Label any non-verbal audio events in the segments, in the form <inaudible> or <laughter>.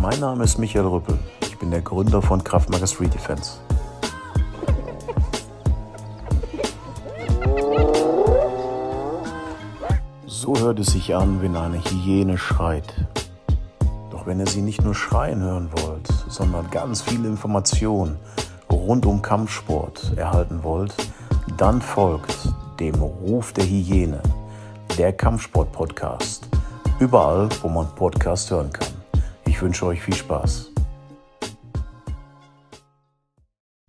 Mein Name ist Michael Rüppel. Ich bin der Gründer von Kraftmager Street Defense. So hört es sich an, wenn eine Hyäne schreit. Doch wenn ihr sie nicht nur schreien hören wollt, sondern ganz viele Informationen rund um Kampfsport erhalten wollt, dann folgt dem Ruf der Hyäne, der Kampfsport-Podcast. Überall, wo man Podcast hören kann. Ich wünsche euch viel Spaß.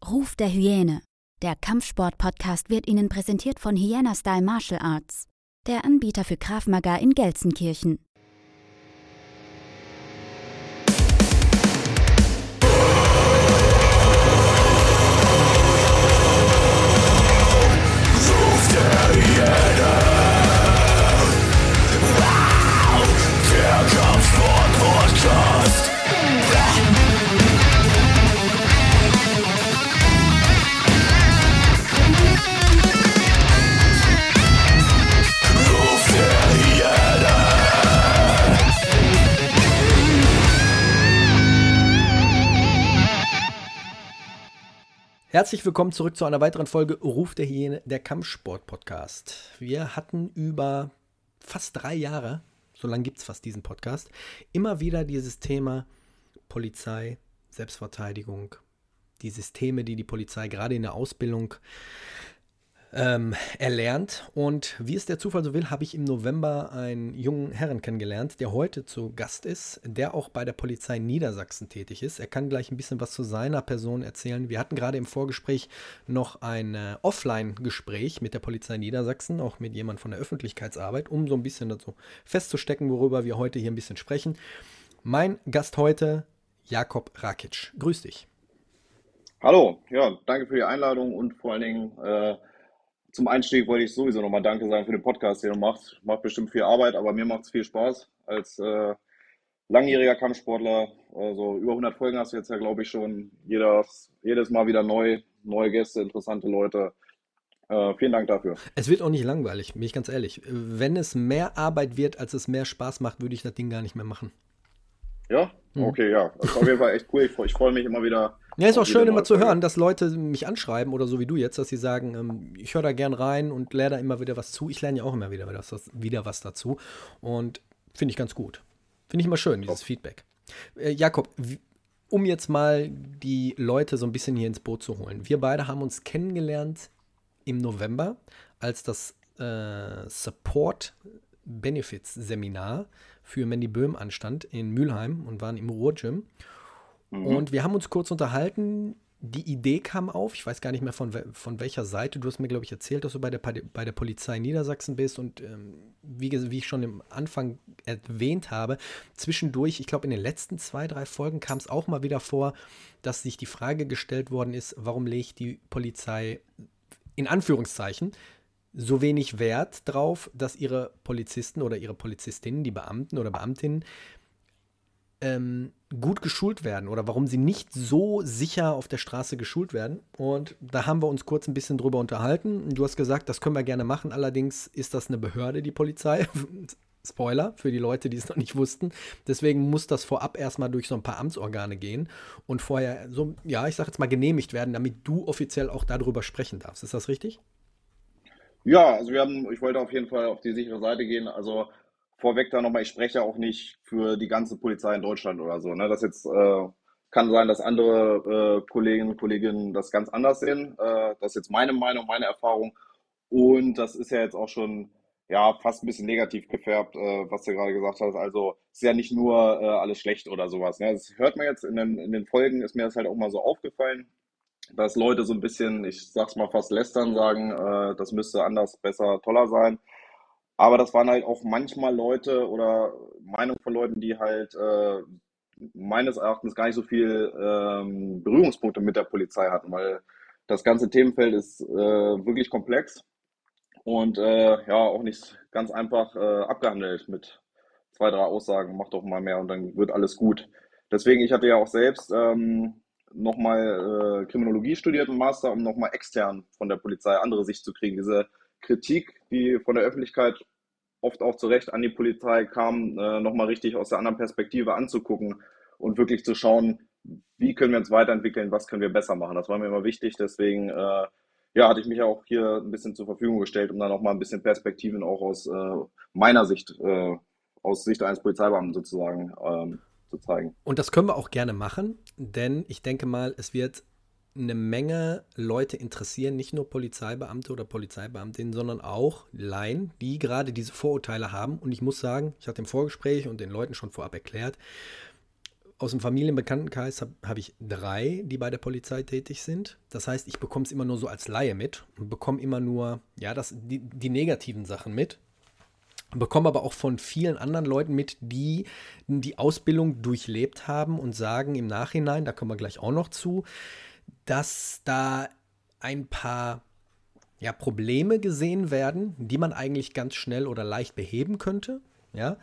Ruf der Hyäne. Der Kampfsport-Podcast wird Ihnen präsentiert von Hyena Style Martial Arts, der Anbieter für Krav Maga in Gelsenkirchen. Herzlich willkommen zurück zu einer weiteren Folge Ruf der Hyäne, der Kampfsport-Podcast. Wir hatten über fast drei Jahre, so lange gibt es fast diesen Podcast, immer wieder dieses Thema Polizei, Selbstverteidigung, die Systeme, die die Polizei gerade in der Ausbildung ähm, erlernt. Und wie es der Zufall so will, habe ich im November einen jungen Herrn kennengelernt, der heute zu Gast ist, der auch bei der Polizei Niedersachsen tätig ist. Er kann gleich ein bisschen was zu seiner Person erzählen. Wir hatten gerade im Vorgespräch noch ein äh, Offline-Gespräch mit der Polizei Niedersachsen, auch mit jemand von der Öffentlichkeitsarbeit, um so ein bisschen dazu festzustecken, worüber wir heute hier ein bisschen sprechen. Mein Gast heute, Jakob Rakic. Grüß dich. Hallo, ja, danke für die Einladung und vor allen Dingen äh, zum Einstieg wollte ich sowieso nochmal Danke sagen für den Podcast, den du machst. Macht bestimmt viel Arbeit, aber mir macht es viel Spaß als äh, langjähriger Kampfsportler. Also über 100 Folgen hast du jetzt ja, glaube ich, schon. Jedes, jedes Mal wieder neu, neue Gäste, interessante Leute. Äh, vielen Dank dafür. Es wird auch nicht langweilig, bin ich ganz ehrlich. Wenn es mehr Arbeit wird, als es mehr Spaß macht, würde ich das Ding gar nicht mehr machen. Ja? Mhm. Okay, ja. Das ist auf jeden Fall echt cool. Ich, ich freue mich immer wieder. Ja, ist auch schön immer zu hören, dass Leute mich anschreiben oder so wie du jetzt, dass sie sagen, ähm, ich höre da gern rein und lerne da immer wieder was zu. Ich lerne ja auch immer wieder was, wieder was dazu. Und finde ich ganz gut. Finde ich immer schön, dieses Top. Feedback. Äh, Jakob, um jetzt mal die Leute so ein bisschen hier ins Boot zu holen. Wir beide haben uns kennengelernt im November, als das äh, Support Benefits Seminar für Mandy Böhm anstand in Mülheim und waren im Ruhrgym. Mhm. Und wir haben uns kurz unterhalten. Die Idee kam auf, ich weiß gar nicht mehr von, von welcher Seite. Du hast mir, glaube ich, erzählt, dass du bei der, bei der Polizei Niedersachsen bist. Und ähm, wie, wie ich schon im Anfang erwähnt habe, zwischendurch, ich glaube, in den letzten zwei, drei Folgen kam es auch mal wieder vor, dass sich die Frage gestellt worden ist, warum legt die Polizei in Anführungszeichen so wenig Wert drauf, dass ihre Polizisten oder ihre Polizistinnen, die Beamten oder Beamtinnen, ähm, gut geschult werden oder warum sie nicht so sicher auf der Straße geschult werden. Und da haben wir uns kurz ein bisschen drüber unterhalten. Du hast gesagt, das können wir gerne machen. Allerdings ist das eine Behörde, die Polizei. <laughs> Spoiler für die Leute, die es noch nicht wussten. Deswegen muss das vorab erstmal durch so ein paar Amtsorgane gehen und vorher so, ja, ich sag jetzt mal genehmigt werden, damit du offiziell auch darüber sprechen darfst. Ist das richtig? Ja, also wir haben, ich wollte auf jeden Fall auf die sichere Seite gehen. Also vorweg da nochmal, ich spreche auch nicht für die ganze Polizei in Deutschland oder so. Ne? Das jetzt äh, kann sein, dass andere äh, Kolleginnen und Kollegen das ganz anders sehen. Äh, das ist jetzt meine Meinung, meine Erfahrung. Und das ist ja jetzt auch schon ja fast ein bisschen negativ gefärbt, äh, was du gerade gesagt hast. Also ist ja nicht nur äh, alles schlecht oder sowas. Ne? Das hört man jetzt in den, in den Folgen, ist mir das halt auch mal so aufgefallen dass Leute so ein bisschen, ich sag's mal fast lästern, sagen, äh, das müsste anders, besser, toller sein. Aber das waren halt auch manchmal Leute oder Meinung von Leuten, die halt äh, meines Erachtens gar nicht so viel ähm, Berührungspunkte mit der Polizei hatten, weil das ganze Themenfeld ist äh, wirklich komplex und äh, ja auch nicht ganz einfach äh, abgehandelt mit zwei, drei Aussagen, mach doch mal mehr und dann wird alles gut. Deswegen, ich hatte ja auch selbst ähm, nochmal äh, Kriminologie studiert im Master, um nochmal extern von der Polizei andere Sicht zu kriegen. Diese Kritik, die von der Öffentlichkeit oft auch zu Recht an die Polizei kam, äh, nochmal richtig aus der anderen Perspektive anzugucken und wirklich zu schauen, wie können wir uns weiterentwickeln, was können wir besser machen. Das war mir immer wichtig, deswegen äh, ja, hatte ich mich auch hier ein bisschen zur Verfügung gestellt, um dann auch mal ein bisschen Perspektiven auch aus äh, meiner Sicht, äh, aus Sicht eines Polizeibeamten sozusagen ähm, zu zeigen. Und das können wir auch gerne machen, denn ich denke mal, es wird eine Menge Leute interessieren, nicht nur Polizeibeamte oder Polizeibeamtinnen, sondern auch Laien, die gerade diese Vorurteile haben. Und ich muss sagen, ich hatte im Vorgespräch und den Leuten schon vorab erklärt, aus dem Familienbekanntenkreis habe hab ich drei, die bei der Polizei tätig sind. Das heißt, ich bekomme es immer nur so als Laie mit und bekomme immer nur, ja, das, die, die negativen Sachen mit. Bekomme aber auch von vielen anderen Leuten mit, die die Ausbildung durchlebt haben und sagen im Nachhinein, da kommen wir gleich auch noch zu, dass da ein paar ja, Probleme gesehen werden, die man eigentlich ganz schnell oder leicht beheben könnte. Ja,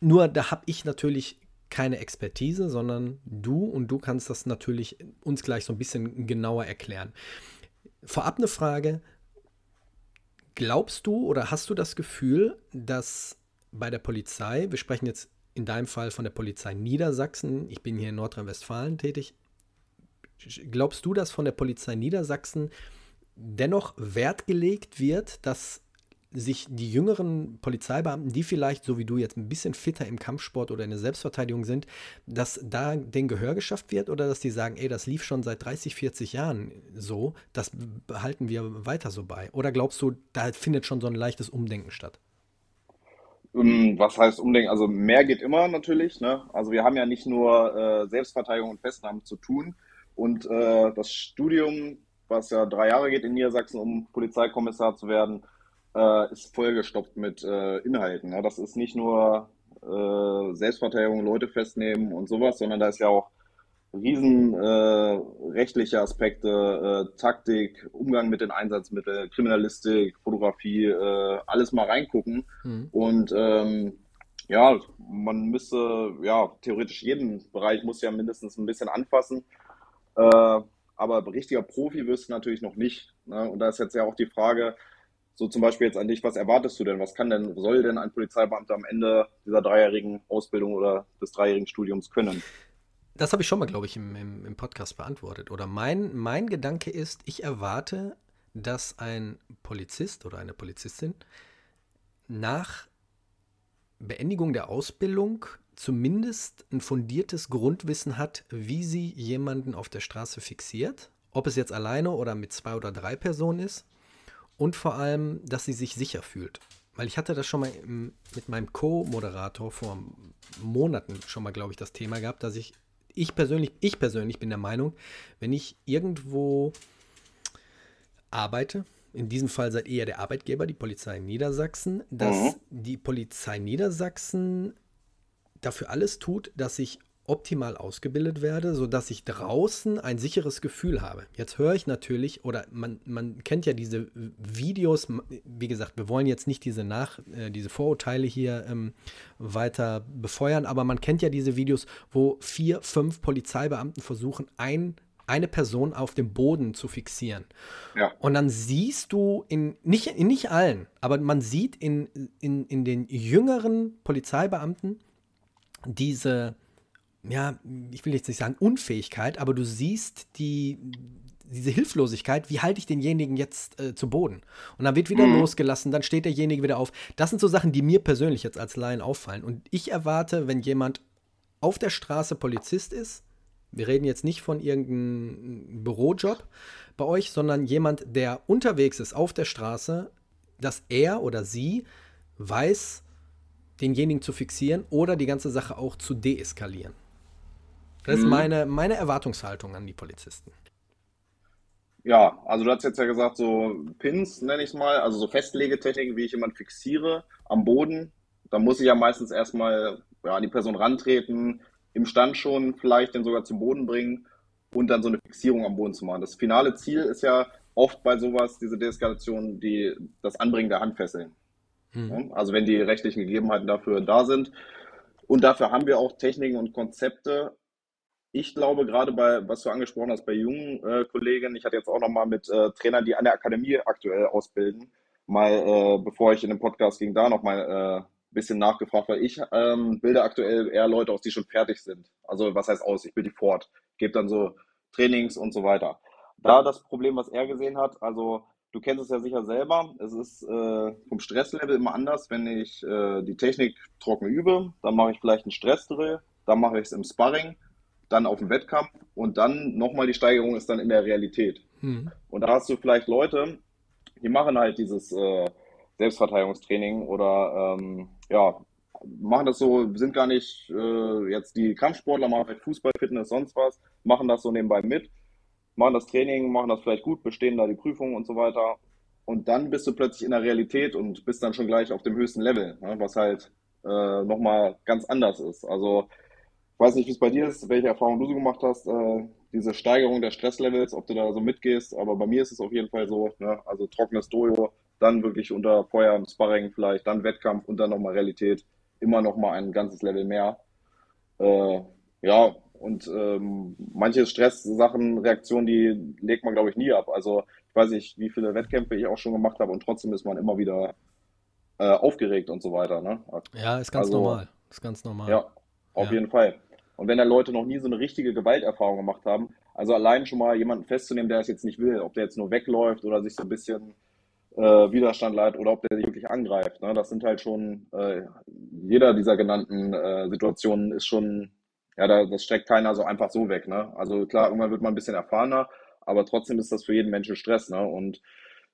nur da habe ich natürlich keine Expertise, sondern du und du kannst das natürlich uns gleich so ein bisschen genauer erklären. Vorab eine Frage. Glaubst du oder hast du das Gefühl, dass bei der Polizei, wir sprechen jetzt in deinem Fall von der Polizei Niedersachsen, ich bin hier in Nordrhein-Westfalen tätig, glaubst du, dass von der Polizei Niedersachsen dennoch Wert gelegt wird, dass sich die jüngeren Polizeibeamten, die vielleicht, so wie du jetzt ein bisschen fitter im Kampfsport oder in der Selbstverteidigung sind, dass da den Gehör geschafft wird oder dass die sagen, ey, das lief schon seit 30, 40 Jahren so, das behalten wir weiter so bei? Oder glaubst du, da findet schon so ein leichtes Umdenken statt? Ähm, was heißt Umdenken? Also mehr geht immer natürlich. Ne? Also wir haben ja nicht nur äh, Selbstverteidigung und Festnahmen zu tun. Und äh, das Studium, was ja drei Jahre geht in Niedersachsen, um Polizeikommissar zu werden, äh, ist vollgestopft mit äh, Inhalten. Ja? Das ist nicht nur äh, Selbstverteidigung, Leute festnehmen und sowas, sondern da ist ja auch riesen äh, rechtliche Aspekte, äh, Taktik, Umgang mit den Einsatzmitteln, Kriminalistik, Fotografie, alles mal reingucken. Mhm. Und ähm, ja, man müsste, ja, theoretisch jeden Bereich muss ja mindestens ein bisschen anfassen. Äh, aber richtiger Profi wirst du natürlich noch nicht. Ne? Und da ist jetzt ja auch die Frage, so zum Beispiel jetzt an dich, was erwartest du denn? Was kann denn, soll denn ein Polizeibeamter am Ende dieser dreijährigen Ausbildung oder des dreijährigen Studiums können? Das habe ich schon mal, glaube ich, im, im, im, Podcast beantwortet. Oder mein, mein Gedanke ist, ich erwarte, dass ein Polizist oder eine Polizistin nach Beendigung der Ausbildung zumindest ein fundiertes Grundwissen hat, wie sie jemanden auf der Straße fixiert. Ob es jetzt alleine oder mit zwei oder drei Personen ist und vor allem, dass sie sich sicher fühlt. Weil ich hatte das schon mal im, mit meinem Co-Moderator vor Monaten schon mal, glaube ich, das Thema gehabt, dass ich, ich persönlich, ich persönlich bin der Meinung, wenn ich irgendwo arbeite, in diesem Fall seid ihr der Arbeitgeber, die Polizei Niedersachsen, dass mhm. die Polizei Niedersachsen dafür alles tut, dass ich optimal ausgebildet werde, sodass ich draußen ein sicheres Gefühl habe. Jetzt höre ich natürlich, oder man, man kennt ja diese Videos, wie gesagt, wir wollen jetzt nicht diese, Nach, äh, diese Vorurteile hier ähm, weiter befeuern, aber man kennt ja diese Videos, wo vier, fünf Polizeibeamten versuchen, ein, eine Person auf dem Boden zu fixieren. Ja. Und dann siehst du in, nicht, in nicht allen, aber man sieht in, in, in den jüngeren Polizeibeamten diese ja, ich will jetzt nicht sagen Unfähigkeit, aber du siehst die, diese Hilflosigkeit, wie halte ich denjenigen jetzt äh, zu Boden? Und dann wird wieder mhm. losgelassen, dann steht derjenige wieder auf. Das sind so Sachen, die mir persönlich jetzt als Laien auffallen. Und ich erwarte, wenn jemand auf der Straße Polizist ist, wir reden jetzt nicht von irgendeinem Bürojob bei euch, sondern jemand, der unterwegs ist auf der Straße, dass er oder sie weiß, denjenigen zu fixieren oder die ganze Sache auch zu deeskalieren. Das ist mhm. meine, meine Erwartungshaltung an die Polizisten. Ja, also du hast jetzt ja gesagt, so Pins nenne ich es mal, also so Festlegetechniken, wie ich jemanden fixiere am Boden. Da muss ich ja meistens erstmal ja, an die Person rantreten, im Stand schon vielleicht den sogar zum Boden bringen und dann so eine Fixierung am Boden zu machen. Das finale Ziel ist ja oft bei sowas, diese Deeskalation, die, das Anbringen der Handfesseln. Mhm. Also wenn die rechtlichen Gegebenheiten dafür da sind. Und dafür haben wir auch Techniken und Konzepte, ich glaube, gerade bei, was du angesprochen hast, bei jungen äh, Kollegen, ich hatte jetzt auch nochmal mit äh, Trainern, die an der Akademie aktuell ausbilden, mal, äh, bevor ich in den Podcast ging, da nochmal äh, bisschen nachgefragt, weil ich ähm, bilde aktuell eher Leute aus, die schon fertig sind. Also was heißt aus? Ich bilde die fort, gebe dann so Trainings und so weiter. Da das Problem, was er gesehen hat, also du kennst es ja sicher selber, es ist äh, vom Stresslevel immer anders, wenn ich äh, die Technik trocken übe, dann mache ich vielleicht einen Stressdrill, dann mache ich es im Sparring, dann auf dem Wettkampf und dann nochmal die Steigerung ist dann in der Realität. Mhm. Und da hast du vielleicht Leute, die machen halt dieses äh, Selbstverteidigungstraining oder ähm, ja, machen das so, sind gar nicht äh, jetzt die Kampfsportler, machen halt Fußball, Fitness, sonst was, machen das so nebenbei mit, machen das Training, machen das vielleicht gut, bestehen da die Prüfungen und so weiter. Und dann bist du plötzlich in der Realität und bist dann schon gleich auf dem höchsten Level, ne, was halt äh, nochmal ganz anders ist. Also ich weiß nicht, wie es bei dir ist, welche Erfahrungen du so gemacht hast, äh, diese Steigerung der Stresslevels, ob du da so mitgehst, aber bei mir ist es auf jeden Fall so, ne? also trockenes Dojo, dann wirklich unter Feuer im Sparring vielleicht, dann Wettkampf und dann nochmal Realität, immer nochmal ein ganzes Level mehr. Äh, ja, und ähm, manche Stresssachen, Reaktionen, die legt man, glaube ich, nie ab. Also ich weiß nicht, wie viele Wettkämpfe ich auch schon gemacht habe und trotzdem ist man immer wieder äh, aufgeregt und so weiter. Ne? Ja, ist ganz also, normal. Ist ganz normal. Ja, auf ja. jeden Fall. Und wenn da Leute noch nie so eine richtige Gewalterfahrung gemacht haben, also allein schon mal jemanden festzunehmen, der es jetzt nicht will, ob der jetzt nur wegläuft oder sich so ein bisschen äh, Widerstand leiht oder ob der sich wirklich angreift. Ne? Das sind halt schon, äh, jeder dieser genannten äh, Situationen ist schon, ja, da, das streckt keiner so einfach so weg. Ne? Also klar, irgendwann wird man ein bisschen erfahrener, aber trotzdem ist das für jeden Menschen Stress. Ne? Und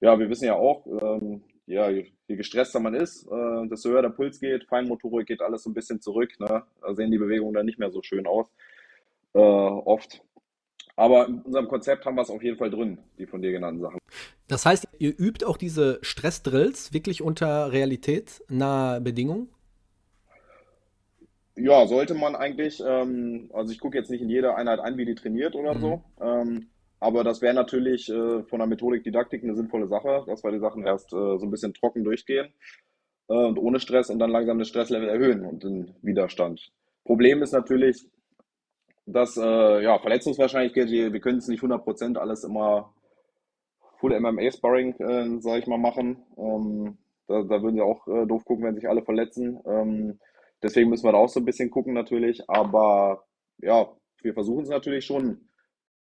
ja, wir wissen ja auch, ähm, ja, je, je, gestresster man ist, äh, desto höher der Puls geht, Feinmotorik geht alles so ein bisschen zurück. Ne? Da sehen die Bewegungen dann nicht mehr so schön aus. Äh, oft. Aber in unserem Konzept haben wir es auf jeden Fall drin, die von dir genannten Sachen. Das heißt, ihr übt auch diese Stressdrills wirklich unter realitätsnahe Bedingungen? Ja, sollte man eigentlich. Ähm, also ich gucke jetzt nicht in jeder Einheit ein, wie die trainiert oder mhm. so. Ähm, aber das wäre natürlich äh, von der Methodik Didaktik eine sinnvolle Sache, dass wir die Sachen erst äh, so ein bisschen trocken durchgehen äh, und ohne Stress und dann langsam das Stresslevel erhöhen und den Widerstand. Problem ist natürlich, dass äh, ja, Verletzungswahrscheinlichkeit, wir können es nicht 100% alles immer Full MMA-Sparring, äh, sage ich mal, machen. Ähm, da, da, würden sie auch äh, doof gucken, wenn sich alle verletzen. Ähm, deswegen müssen wir da auch so ein bisschen gucken natürlich. Aber ja, wir versuchen es natürlich schon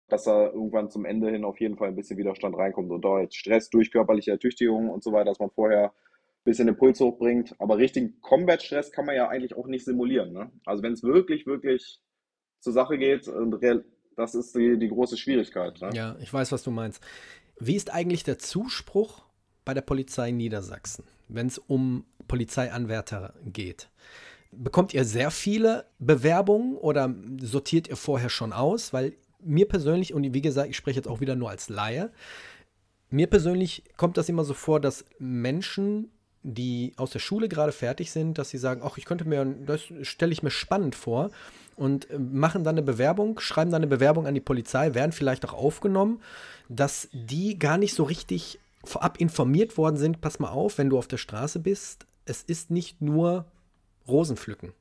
dass da irgendwann zum Ende hin auf jeden Fall ein bisschen Widerstand reinkommt und dort Stress durch körperliche Ertüchtigung und so weiter, dass man vorher ein bisschen den Puls hochbringt. Aber richtigen Combat-Stress kann man ja eigentlich auch nicht simulieren. Ne? Also wenn es wirklich, wirklich zur Sache geht, das ist die, die große Schwierigkeit. Ne? Ja, ich weiß, was du meinst. Wie ist eigentlich der Zuspruch bei der Polizei Niedersachsen, wenn es um Polizeianwärter geht? Bekommt ihr sehr viele Bewerbungen oder sortiert ihr vorher schon aus? Weil mir persönlich, und wie gesagt, ich spreche jetzt auch wieder nur als Laie, mir persönlich kommt das immer so vor, dass Menschen, die aus der Schule gerade fertig sind, dass sie sagen, ach, ich könnte mir, das stelle ich mir spannend vor und äh, machen dann eine Bewerbung, schreiben dann eine Bewerbung an die Polizei, werden vielleicht auch aufgenommen, dass die gar nicht so richtig vorab informiert worden sind, pass mal auf, wenn du auf der Straße bist, es ist nicht nur Rosenpflücken.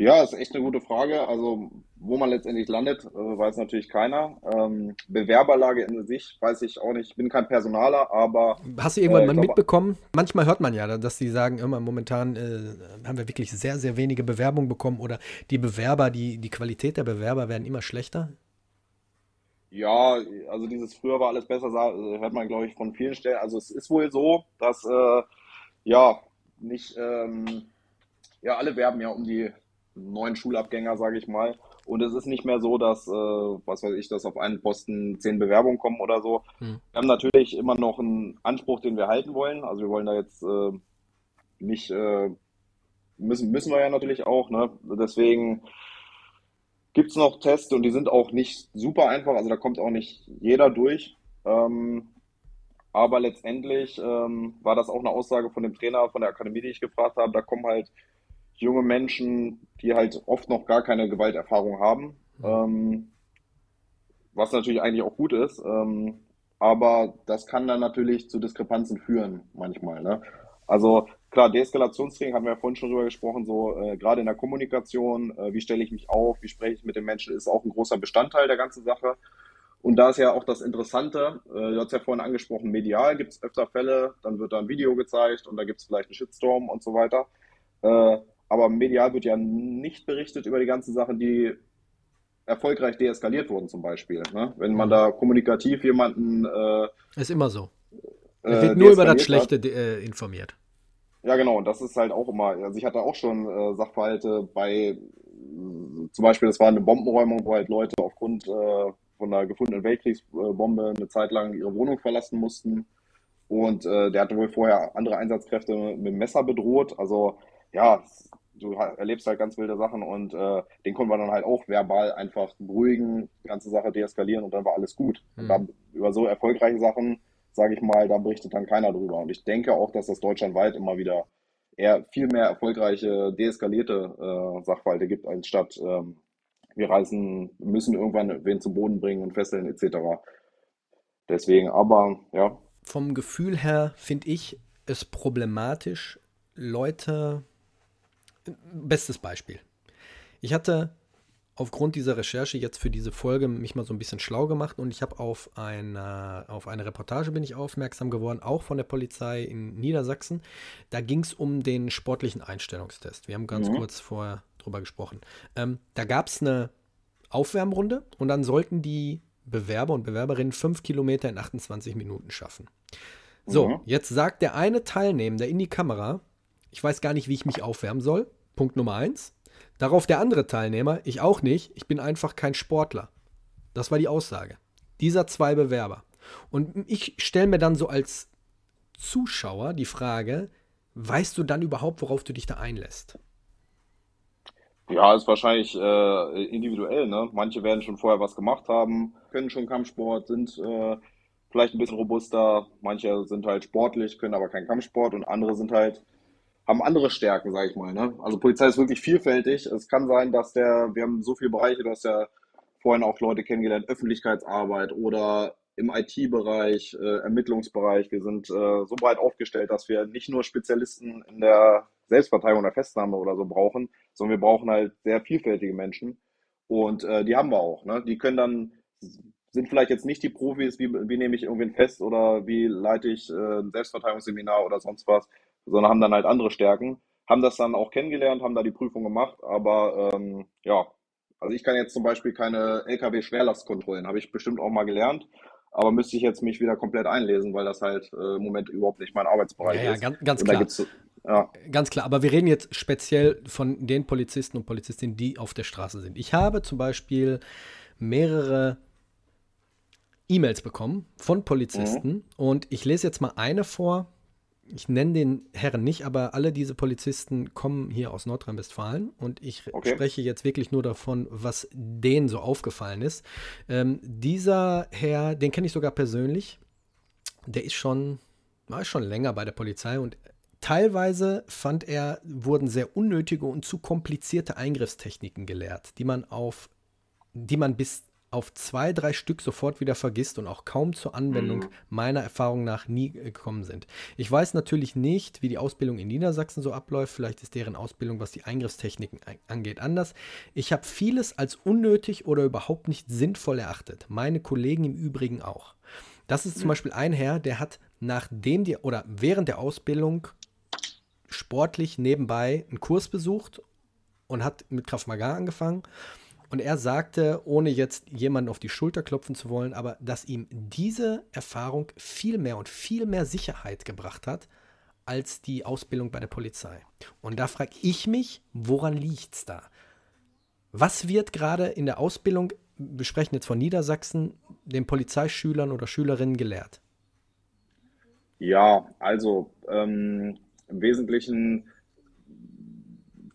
Ja, ist echt eine gute Frage. Also, wo man letztendlich landet, äh, weiß natürlich keiner. Ähm, Bewerberlage in sich weiß ich auch nicht. Ich bin kein Personaler, aber. Hast du irgendwann äh, mal glaub, mitbekommen? Manchmal hört man ja, dass die sagen, immer momentan äh, haben wir wirklich sehr, sehr wenige Bewerbungen bekommen oder die Bewerber, die, die Qualität der Bewerber werden immer schlechter. Ja, also dieses früher war alles besser, äh, hört man, glaube ich, von vielen Stellen. Also es ist wohl so, dass äh, ja nicht ähm, ja alle werben ja um die neuen Schulabgänger, sage ich mal. Und es ist nicht mehr so, dass, äh, was weiß ich, dass auf einen Posten zehn Bewerbungen kommen oder so. Hm. Wir haben natürlich immer noch einen Anspruch, den wir halten wollen. Also wir wollen da jetzt äh, nicht, äh, müssen, müssen wir ja natürlich auch. Ne? Deswegen gibt es noch Tests und die sind auch nicht super einfach. Also da kommt auch nicht jeder durch. Ähm, aber letztendlich ähm, war das auch eine Aussage von dem Trainer von der Akademie, die ich gefragt habe. Da kommen halt junge Menschen, die halt oft noch gar keine Gewalterfahrung haben, ähm, was natürlich eigentlich auch gut ist. Ähm, aber das kann dann natürlich zu Diskrepanzen führen manchmal. Ne? Also klar, Deeskalationstraining haben wir ja vorhin schon drüber gesprochen, so äh, gerade in der Kommunikation, äh, wie stelle ich mich auf, wie spreche ich mit den Menschen, ist auch ein großer Bestandteil der ganzen Sache. Und da ist ja auch das Interessante, äh, du hast ja vorhin angesprochen, medial gibt es öfter Fälle, dann wird da ein Video gezeigt und da gibt es vielleicht einen Shitstorm und so weiter. Äh, aber medial wird ja nicht berichtet über die ganzen Sachen, die erfolgreich deeskaliert wurden zum Beispiel. Ne? Wenn man mhm. da kommunikativ jemanden... Äh, ist immer so. Er wird nur über das Schlechte äh, informiert. Ja, genau. Und das ist halt auch immer, also ich hatte auch schon äh, Sachverhalte bei, zum Beispiel, das war eine Bombenräumung, wo halt Leute aufgrund äh, von einer gefundenen Weltkriegsbombe eine Zeit lang ihre Wohnung verlassen mussten. Und äh, der hatte wohl vorher andere Einsatzkräfte mit dem Messer bedroht. Also ja, du erlebst halt ganz wilde Sachen und äh, den konnten wir dann halt auch verbal einfach beruhigen, die ganze Sache deeskalieren und dann war alles gut. Mhm. Dann, über so erfolgreiche Sachen, sage ich mal, da berichtet dann keiner drüber. Und ich denke auch, dass das deutschlandweit immer wieder eher viel mehr erfolgreiche, deeskalierte äh, Sachverhalte gibt, anstatt ähm, wir reisen, müssen irgendwann wen zum Boden bringen und fesseln etc. Deswegen, aber ja. Vom Gefühl her finde ich es problematisch, Leute. Bestes Beispiel. Ich hatte aufgrund dieser Recherche jetzt für diese Folge mich mal so ein bisschen schlau gemacht und ich habe auf eine, auf eine Reportage bin ich aufmerksam geworden, auch von der Polizei in Niedersachsen. Da ging es um den sportlichen Einstellungstest. Wir haben ganz mhm. kurz vorher drüber gesprochen. Ähm, da gab es eine Aufwärmrunde und dann sollten die Bewerber und Bewerberinnen fünf Kilometer in 28 Minuten schaffen. So, mhm. jetzt sagt der eine Teilnehmende in die Kamera, ich weiß gar nicht, wie ich mich aufwärmen soll. Punkt Nummer eins. Darauf der andere Teilnehmer, ich auch nicht, ich bin einfach kein Sportler. Das war die Aussage. Dieser zwei Bewerber. Und ich stelle mir dann so als Zuschauer die Frage, weißt du dann überhaupt, worauf du dich da einlässt? Ja, ist wahrscheinlich äh, individuell. Ne? Manche werden schon vorher was gemacht haben, können schon Kampfsport, sind äh, vielleicht ein bisschen robuster. Manche sind halt sportlich, können aber keinen Kampfsport und andere sind halt haben andere Stärken, sage ich mal. Ne? Also Polizei ist wirklich vielfältig. Es kann sein, dass der, wir haben so viele Bereiche, hast ja vorhin auch Leute kennengelernt, Öffentlichkeitsarbeit oder im IT-Bereich, äh, Ermittlungsbereich. Wir sind äh, so breit aufgestellt, dass wir nicht nur Spezialisten in der Selbstverteidigung oder Festnahme oder so brauchen, sondern wir brauchen halt sehr vielfältige Menschen. Und äh, die haben wir auch. Ne? Die können dann, sind vielleicht jetzt nicht die Profis, wie, wie nehme ich irgendwen fest oder wie leite ich äh, ein Selbstverteidigungsseminar oder sonst was, sondern haben dann halt andere Stärken. Haben das dann auch kennengelernt, haben da die Prüfung gemacht, aber ähm, ja, also ich kann jetzt zum Beispiel keine LKW-Schwerlastkontrollen, habe ich bestimmt auch mal gelernt, aber müsste ich jetzt mich wieder komplett einlesen, weil das halt äh, im Moment überhaupt nicht mein Arbeitsbereich ja, ja, ist. Ganz, ganz klar. Ja. Ganz klar, aber wir reden jetzt speziell von den Polizisten und Polizistinnen, die auf der Straße sind. Ich habe zum Beispiel mehrere E-Mails bekommen von Polizisten mhm. und ich lese jetzt mal eine vor. Ich nenne den Herren nicht, aber alle diese Polizisten kommen hier aus Nordrhein-Westfalen und ich okay. spreche jetzt wirklich nur davon, was denen so aufgefallen ist. Ähm, dieser Herr, den kenne ich sogar persönlich, der ist schon, war schon länger bei der Polizei und Teilweise fand er, wurden sehr unnötige und zu komplizierte Eingriffstechniken gelehrt, die man auf, die man bis auf zwei, drei Stück sofort wieder vergisst und auch kaum zur Anwendung mhm. meiner Erfahrung nach nie gekommen sind. Ich weiß natürlich nicht, wie die Ausbildung in Niedersachsen so abläuft. Vielleicht ist deren Ausbildung, was die Eingriffstechniken angeht, anders. Ich habe vieles als unnötig oder überhaupt nicht sinnvoll erachtet. Meine Kollegen im Übrigen auch. Das ist zum mhm. Beispiel ein Herr, der hat nachdem die oder während der Ausbildung sportlich nebenbei einen Kurs besucht und hat mit Kraft Maga angefangen. Und er sagte, ohne jetzt jemanden auf die Schulter klopfen zu wollen, aber dass ihm diese Erfahrung viel mehr und viel mehr Sicherheit gebracht hat als die Ausbildung bei der Polizei. Und da frage ich mich, woran liegt es da? Was wird gerade in der Ausbildung, wir sprechen jetzt von Niedersachsen, den Polizeischülern oder Schülerinnen gelehrt? Ja, also ähm, im Wesentlichen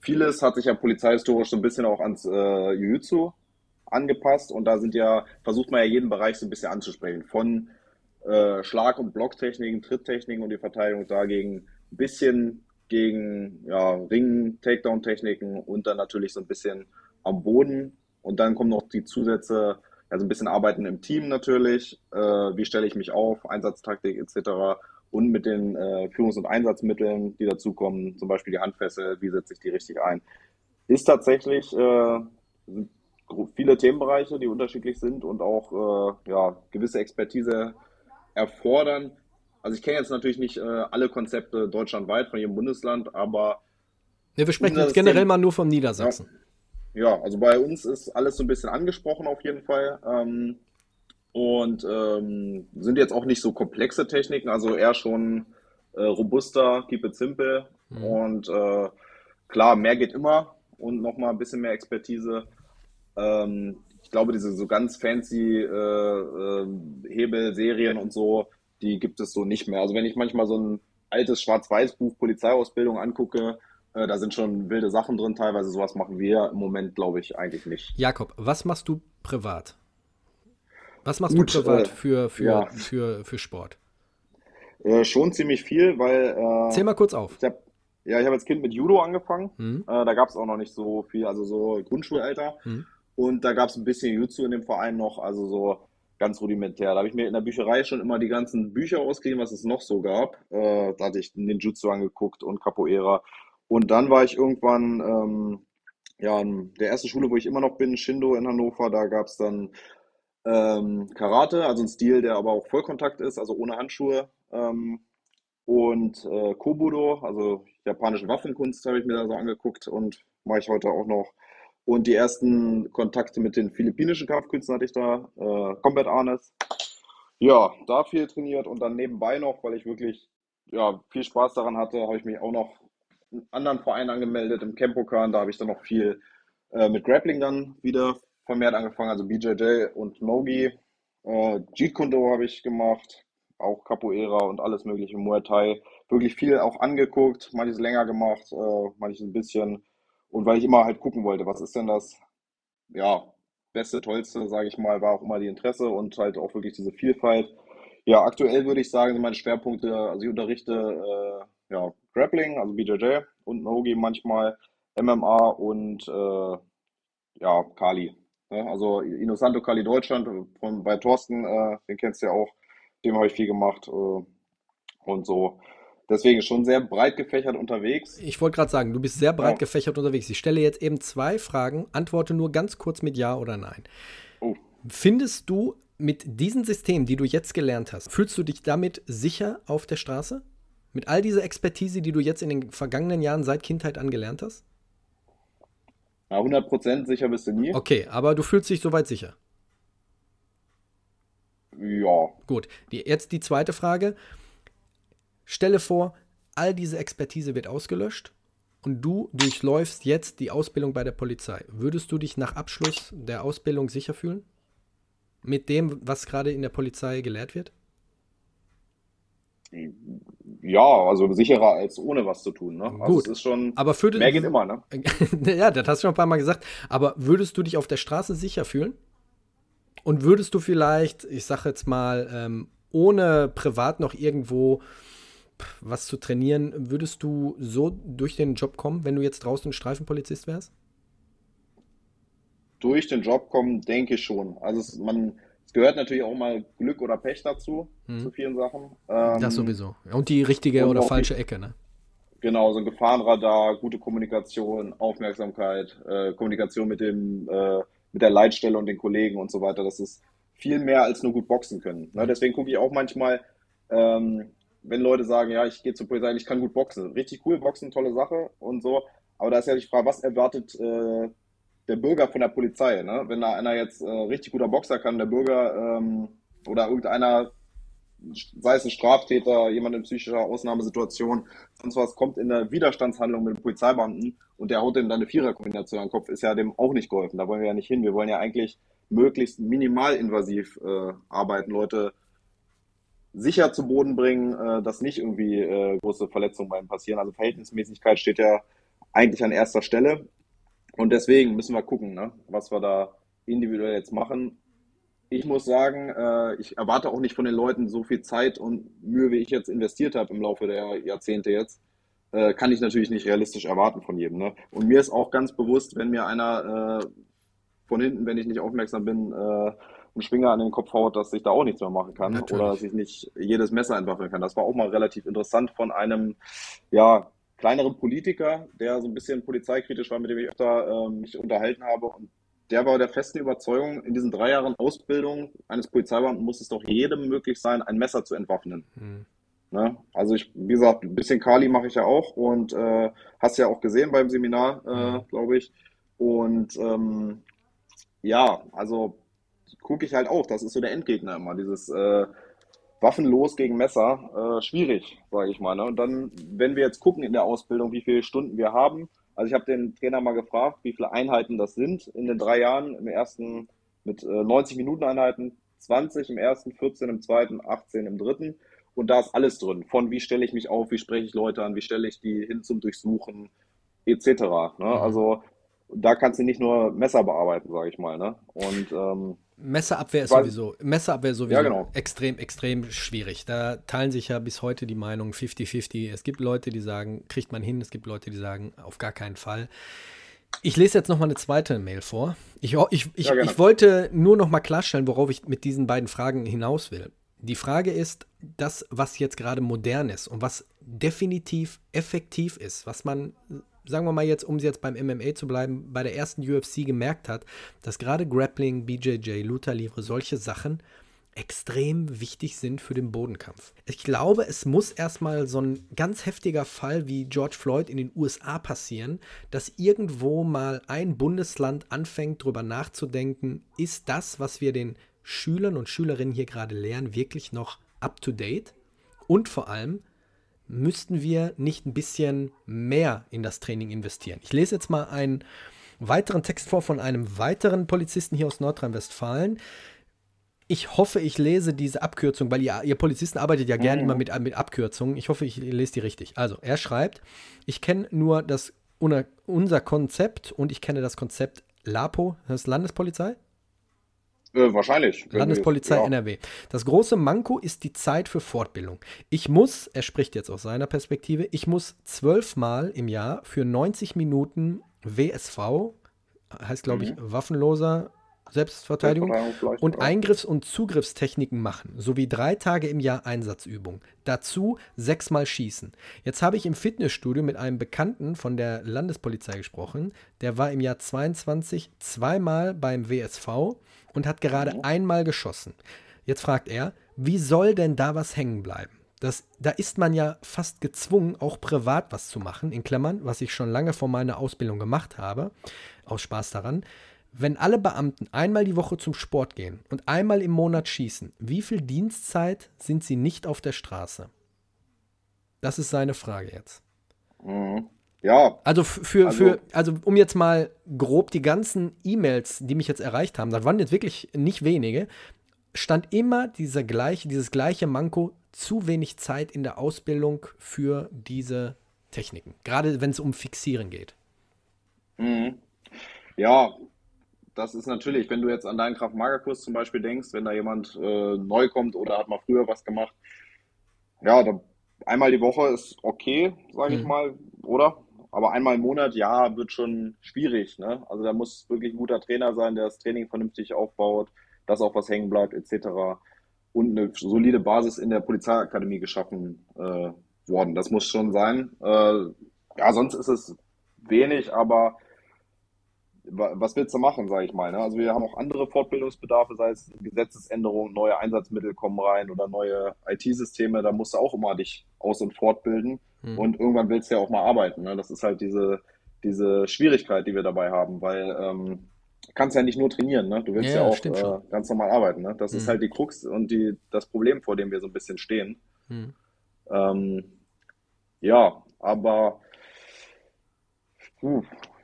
vieles hat sich ja polizeihistorisch so ein bisschen auch ans äh, Jiu-Jitsu angepasst und da sind ja, versucht man ja jeden Bereich so ein bisschen anzusprechen. Von äh, Schlag- und Blocktechniken, Tritttechniken und die Verteidigung dagegen ein bisschen gegen ja, Ringen, Takedown-Techniken und dann natürlich so ein bisschen am Boden. Und dann kommen noch die Zusätze, also ein bisschen Arbeiten im Team natürlich, äh, wie stelle ich mich auf, Einsatztaktik etc und mit den äh, Führungs- und Einsatzmitteln, die dazukommen, zum Beispiel die Handfessel, wie setze ich die richtig ein, ist tatsächlich äh, viele Themenbereiche, die unterschiedlich sind und auch äh, ja, gewisse Expertise erfordern. Also ich kenne jetzt natürlich nicht äh, alle Konzepte deutschlandweit von jedem Bundesland, aber ja, wir sprechen jetzt generell mal nur vom Niedersachsen. Ja. ja. also bei uns ist alles so ein bisschen angesprochen auf jeden Fall. Ähm, und ähm, sind jetzt auch nicht so komplexe Techniken, also eher schon äh, robuster, keep it simple. Mhm. Und äh, klar, mehr geht immer und nochmal ein bisschen mehr Expertise. Ähm, ich glaube, diese so ganz fancy äh, äh, Hebelserien und so, die gibt es so nicht mehr. Also wenn ich manchmal so ein altes Schwarz-Weiß-Buch Polizeiausbildung angucke, äh, da sind schon wilde Sachen drin teilweise. Sowas machen wir im Moment, glaube ich, eigentlich nicht. Jakob, was machst du privat? Was machst Gut, du privat äh, für, für, ja. für, für Sport? Äh, schon ziemlich viel, weil. Äh, Zähl mal kurz auf. Ich hab, ja, ich habe als Kind mit Judo angefangen. Mhm. Äh, da gab es auch noch nicht so viel, also so Grundschulalter. Mhm. Und da gab es ein bisschen Jutsu in dem Verein noch, also so ganz rudimentär. Da habe ich mir in der Bücherei schon immer die ganzen Bücher ausgeliehen, was es noch so gab. Äh, da hatte ich den Jutsu angeguckt und Capoeira. Und dann war ich irgendwann, ähm, ja, in der ersten Schule, wo ich immer noch bin, Shindo in Hannover, da gab es dann ähm, Karate, also ein Stil, der aber auch Vollkontakt ist, also ohne Handschuhe. Ähm, und äh, Kobudo, also japanische Waffenkunst, habe ich mir da so angeguckt und mache ich heute auch noch. Und die ersten Kontakte mit den philippinischen Kampfkünsten hatte ich da, äh, Combat Arnes. Ja, da viel trainiert und dann nebenbei noch, weil ich wirklich ja, viel Spaß daran hatte, habe ich mich auch noch in anderen Vereinen angemeldet, im Campokan. Da habe ich dann noch viel äh, mit Grappling dann wieder vermehrt angefangen, also BJJ und Nogi. Äh, Jeet Kundo habe ich gemacht, auch Capoeira und alles mögliche, Muay Thai. Wirklich viel auch angeguckt, manches länger gemacht, äh, manches ein bisschen. Und weil ich immer halt gucken wollte, was ist denn das, ja, beste, tollste, sage ich mal, war auch immer die Interesse und halt auch wirklich diese Vielfalt. Ja, aktuell würde ich sagen, sind meine Schwerpunkte, also ich unterrichte äh, ja, Grappling, also BJJ und Nogi manchmal, MMA und äh, ja, Kali. Ne? Also Innocento Kali Deutschland von, bei Thorsten, äh, den kennst du ja auch, dem habe ich viel gemacht äh, und so. Deswegen schon sehr breit gefächert unterwegs. Ich wollte gerade sagen, du bist sehr breit ja. gefächert unterwegs. Ich stelle jetzt eben zwei Fragen, antworte nur ganz kurz mit Ja oder Nein. Oh. Findest du mit diesen Systemen, die du jetzt gelernt hast, fühlst du dich damit sicher auf der Straße? Mit all dieser Expertise, die du jetzt in den vergangenen Jahren seit Kindheit an gelernt hast? Ja, 100% sicher bist du nie. Okay, aber du fühlst dich soweit sicher. Ja. Gut, die, jetzt die zweite Frage. Stelle vor, all diese Expertise wird ausgelöscht und du durchläufst jetzt die Ausbildung bei der Polizei. Würdest du dich nach Abschluss der Ausbildung sicher fühlen? Mit dem, was gerade in der Polizei gelehrt wird? Ja, also sicherer als ohne was zu tun. Ne? Also Gut, es ist schon, aber für, mehr geht immer. Ne? <laughs> ja, das hast du schon ein paar Mal gesagt. Aber würdest du dich auf der Straße sicher fühlen? Und würdest du vielleicht, ich sag jetzt mal, ähm, ohne privat noch irgendwo was zu trainieren, würdest du so durch den Job kommen, wenn du jetzt draußen Streifenpolizist wärst? Durch den Job kommen, denke ich schon. Also es, man, gehört natürlich auch mal Glück oder Pech dazu, hm. zu vielen Sachen. Ähm, das sowieso. Und die richtige und oder falsche die, Ecke, ne? Genau, so ein Gefahrenradar, gute Kommunikation, Aufmerksamkeit, äh, Kommunikation mit dem, äh, mit der Leitstelle und den Kollegen und so weiter. Das ist viel mehr als nur gut boxen können. Ne? Deswegen gucke ich auch manchmal, ähm, wenn Leute sagen, ja, ich gehe zur Polizei, ich kann gut boxen. Richtig cool, boxen, tolle Sache und so. Aber da ist ja die Frage, was erwartet äh, der Bürger von der Polizei? Ne? Wenn da einer jetzt äh, richtig guter Boxer kann, der Bürger ähm, oder irgendeiner, sei es ein Straftäter, jemand in psychischer Ausnahmesituation, sonst was, kommt in der Widerstandshandlung mit dem Polizeibeamten und der haut dem dann eine Viererkombination an den Kopf, ist ja dem auch nicht geholfen. Da wollen wir ja nicht hin. Wir wollen ja eigentlich möglichst minimalinvasiv äh, arbeiten, Leute sicher zu Boden bringen, äh, dass nicht irgendwie äh, große Verletzungen bei ihm passieren. Also Verhältnismäßigkeit steht ja eigentlich an erster Stelle. Und deswegen müssen wir gucken, ne, was wir da individuell jetzt machen. Ich muss sagen, äh, ich erwarte auch nicht von den Leuten so viel Zeit und Mühe, wie ich jetzt investiert habe im Laufe der Jahrzehnte jetzt. Äh, kann ich natürlich nicht realistisch erwarten von jedem. Ne? Und mir ist auch ganz bewusst, wenn mir einer äh, von hinten, wenn ich nicht aufmerksam bin, äh, einen Schwinger an den Kopf haut, dass ich da auch nichts mehr machen kann Natürlich. oder dass ich nicht jedes Messer entwaffeln kann. Das war auch mal relativ interessant von einem, ja, kleineren Politiker, der so ein bisschen polizeikritisch war, mit dem ich öfter äh, mich unterhalten habe. Und der war der festen Überzeugung, in diesen drei Jahren Ausbildung eines Polizeibeamten muss es doch jedem möglich sein, ein Messer zu entwaffnen. Mhm. Ne? Also ich, wie gesagt, ein bisschen Kali mache ich ja auch und äh, hast ja auch gesehen beim Seminar, äh, mhm. glaube ich. Und ähm, ja, also gucke ich halt auch, das ist so der Endgegner immer, dieses äh, waffenlos gegen Messer, äh, schwierig, sage ich mal. Ne? Und dann, wenn wir jetzt gucken in der Ausbildung, wie viele Stunden wir haben, also ich habe den Trainer mal gefragt, wie viele Einheiten das sind in den drei Jahren. Im ersten mit äh, 90 Minuten Einheiten, 20 im ersten, 14 im zweiten, 18 im dritten. Und da ist alles drin. Von wie stelle ich mich auf, wie spreche ich Leute an, wie stelle ich die hin zum Durchsuchen, etc. Ne? Mhm. Also da kannst du nicht nur Messer bearbeiten, sage ich mal. Ne? Und ähm, Messerabwehr ist weil, sowieso, Messerabwehr sowieso ja, genau. extrem, extrem schwierig. Da teilen sich ja bis heute die Meinungen 50-50. Es gibt Leute, die sagen, kriegt man hin, es gibt Leute, die sagen, auf gar keinen Fall. Ich lese jetzt noch mal eine zweite Mail vor. Ich, ich, ich, ja, ich wollte nur noch mal klarstellen, worauf ich mit diesen beiden Fragen hinaus will. Die Frage ist, das, was jetzt gerade modern ist und was definitiv effektiv ist, was man sagen wir mal jetzt, um jetzt beim MMA zu bleiben, bei der ersten UFC gemerkt hat, dass gerade Grappling, BJJ, Luther Livre, solche Sachen extrem wichtig sind für den Bodenkampf. Ich glaube, es muss erstmal so ein ganz heftiger Fall wie George Floyd in den USA passieren, dass irgendwo mal ein Bundesland anfängt, darüber nachzudenken, ist das, was wir den Schülern und Schülerinnen hier gerade lernen, wirklich noch up-to-date? Und vor allem, müssten wir nicht ein bisschen mehr in das Training investieren? Ich lese jetzt mal einen weiteren Text vor von einem weiteren Polizisten hier aus Nordrhein-Westfalen. Ich hoffe, ich lese diese Abkürzung, weil ihr, ihr Polizisten arbeitet ja gerne mhm. immer mit, mit Abkürzungen. Ich hoffe, ich lese die richtig. Also, er schreibt, ich kenne nur das, unser Konzept und ich kenne das Konzept LAPO, das ist Landespolizei. Äh, wahrscheinlich. Landespolizei ja. NRW. Das große Manko ist die Zeit für Fortbildung. Ich muss, er spricht jetzt aus seiner Perspektive, ich muss zwölfmal im Jahr für 90 Minuten WSV, heißt glaube ich mhm. waffenloser Selbstverteidigung und Eingriffs- und Zugriffstechniken machen, sowie drei Tage im Jahr Einsatzübung. Dazu sechsmal schießen. Jetzt habe ich im Fitnessstudio mit einem Bekannten von der Landespolizei gesprochen. Der war im Jahr 22 zweimal beim WSV und hat gerade mhm. einmal geschossen. Jetzt fragt er, wie soll denn da was hängen bleiben? Das, da ist man ja fast gezwungen, auch privat was zu machen, in Klammern, was ich schon lange vor meiner Ausbildung gemacht habe, aus Spaß daran. Wenn alle Beamten einmal die Woche zum Sport gehen und einmal im Monat schießen, wie viel Dienstzeit sind sie nicht auf der Straße? Das ist seine Frage jetzt. Mhm. Ja. Also für, also, für, also um jetzt mal grob die ganzen E-Mails, die mich jetzt erreicht haben, das waren jetzt wirklich nicht wenige, stand immer dieser gleiche, dieses gleiche Manko, zu wenig Zeit in der Ausbildung für diese Techniken. Gerade wenn es um Fixieren geht. Mhm. Ja, das ist natürlich, wenn du jetzt an deinen Kraft-Mager-Kurs zum Beispiel denkst, wenn da jemand äh, neu kommt oder hat mal früher was gemacht, ja, da, einmal die Woche ist okay, sage mhm. ich mal, oder? Aber einmal im Monat, ja, wird schon schwierig. Ne? Also da muss wirklich ein guter Trainer sein, der das Training vernünftig aufbaut, dass auch was hängen bleibt, etc. Und eine solide Basis in der Polizeiakademie geschaffen äh, worden. Das muss schon sein. Äh, ja, sonst ist es wenig, aber was willst du machen, sage ich mal. Ne? Also wir haben auch andere Fortbildungsbedarfe, sei es Gesetzesänderungen, neue Einsatzmittel kommen rein oder neue IT-Systeme, da musst du auch immer dich aus- und fortbilden. Mhm. Und irgendwann willst du ja auch mal arbeiten. Ne? Das ist halt diese, diese Schwierigkeit, die wir dabei haben, weil ähm, kannst ja nicht nur trainieren, ne? Du willst ja, ja auch äh, ganz normal arbeiten. Ne? Das mhm. ist halt die Krux und die, das Problem, vor dem wir so ein bisschen stehen. Mhm. Ähm, ja, aber uh,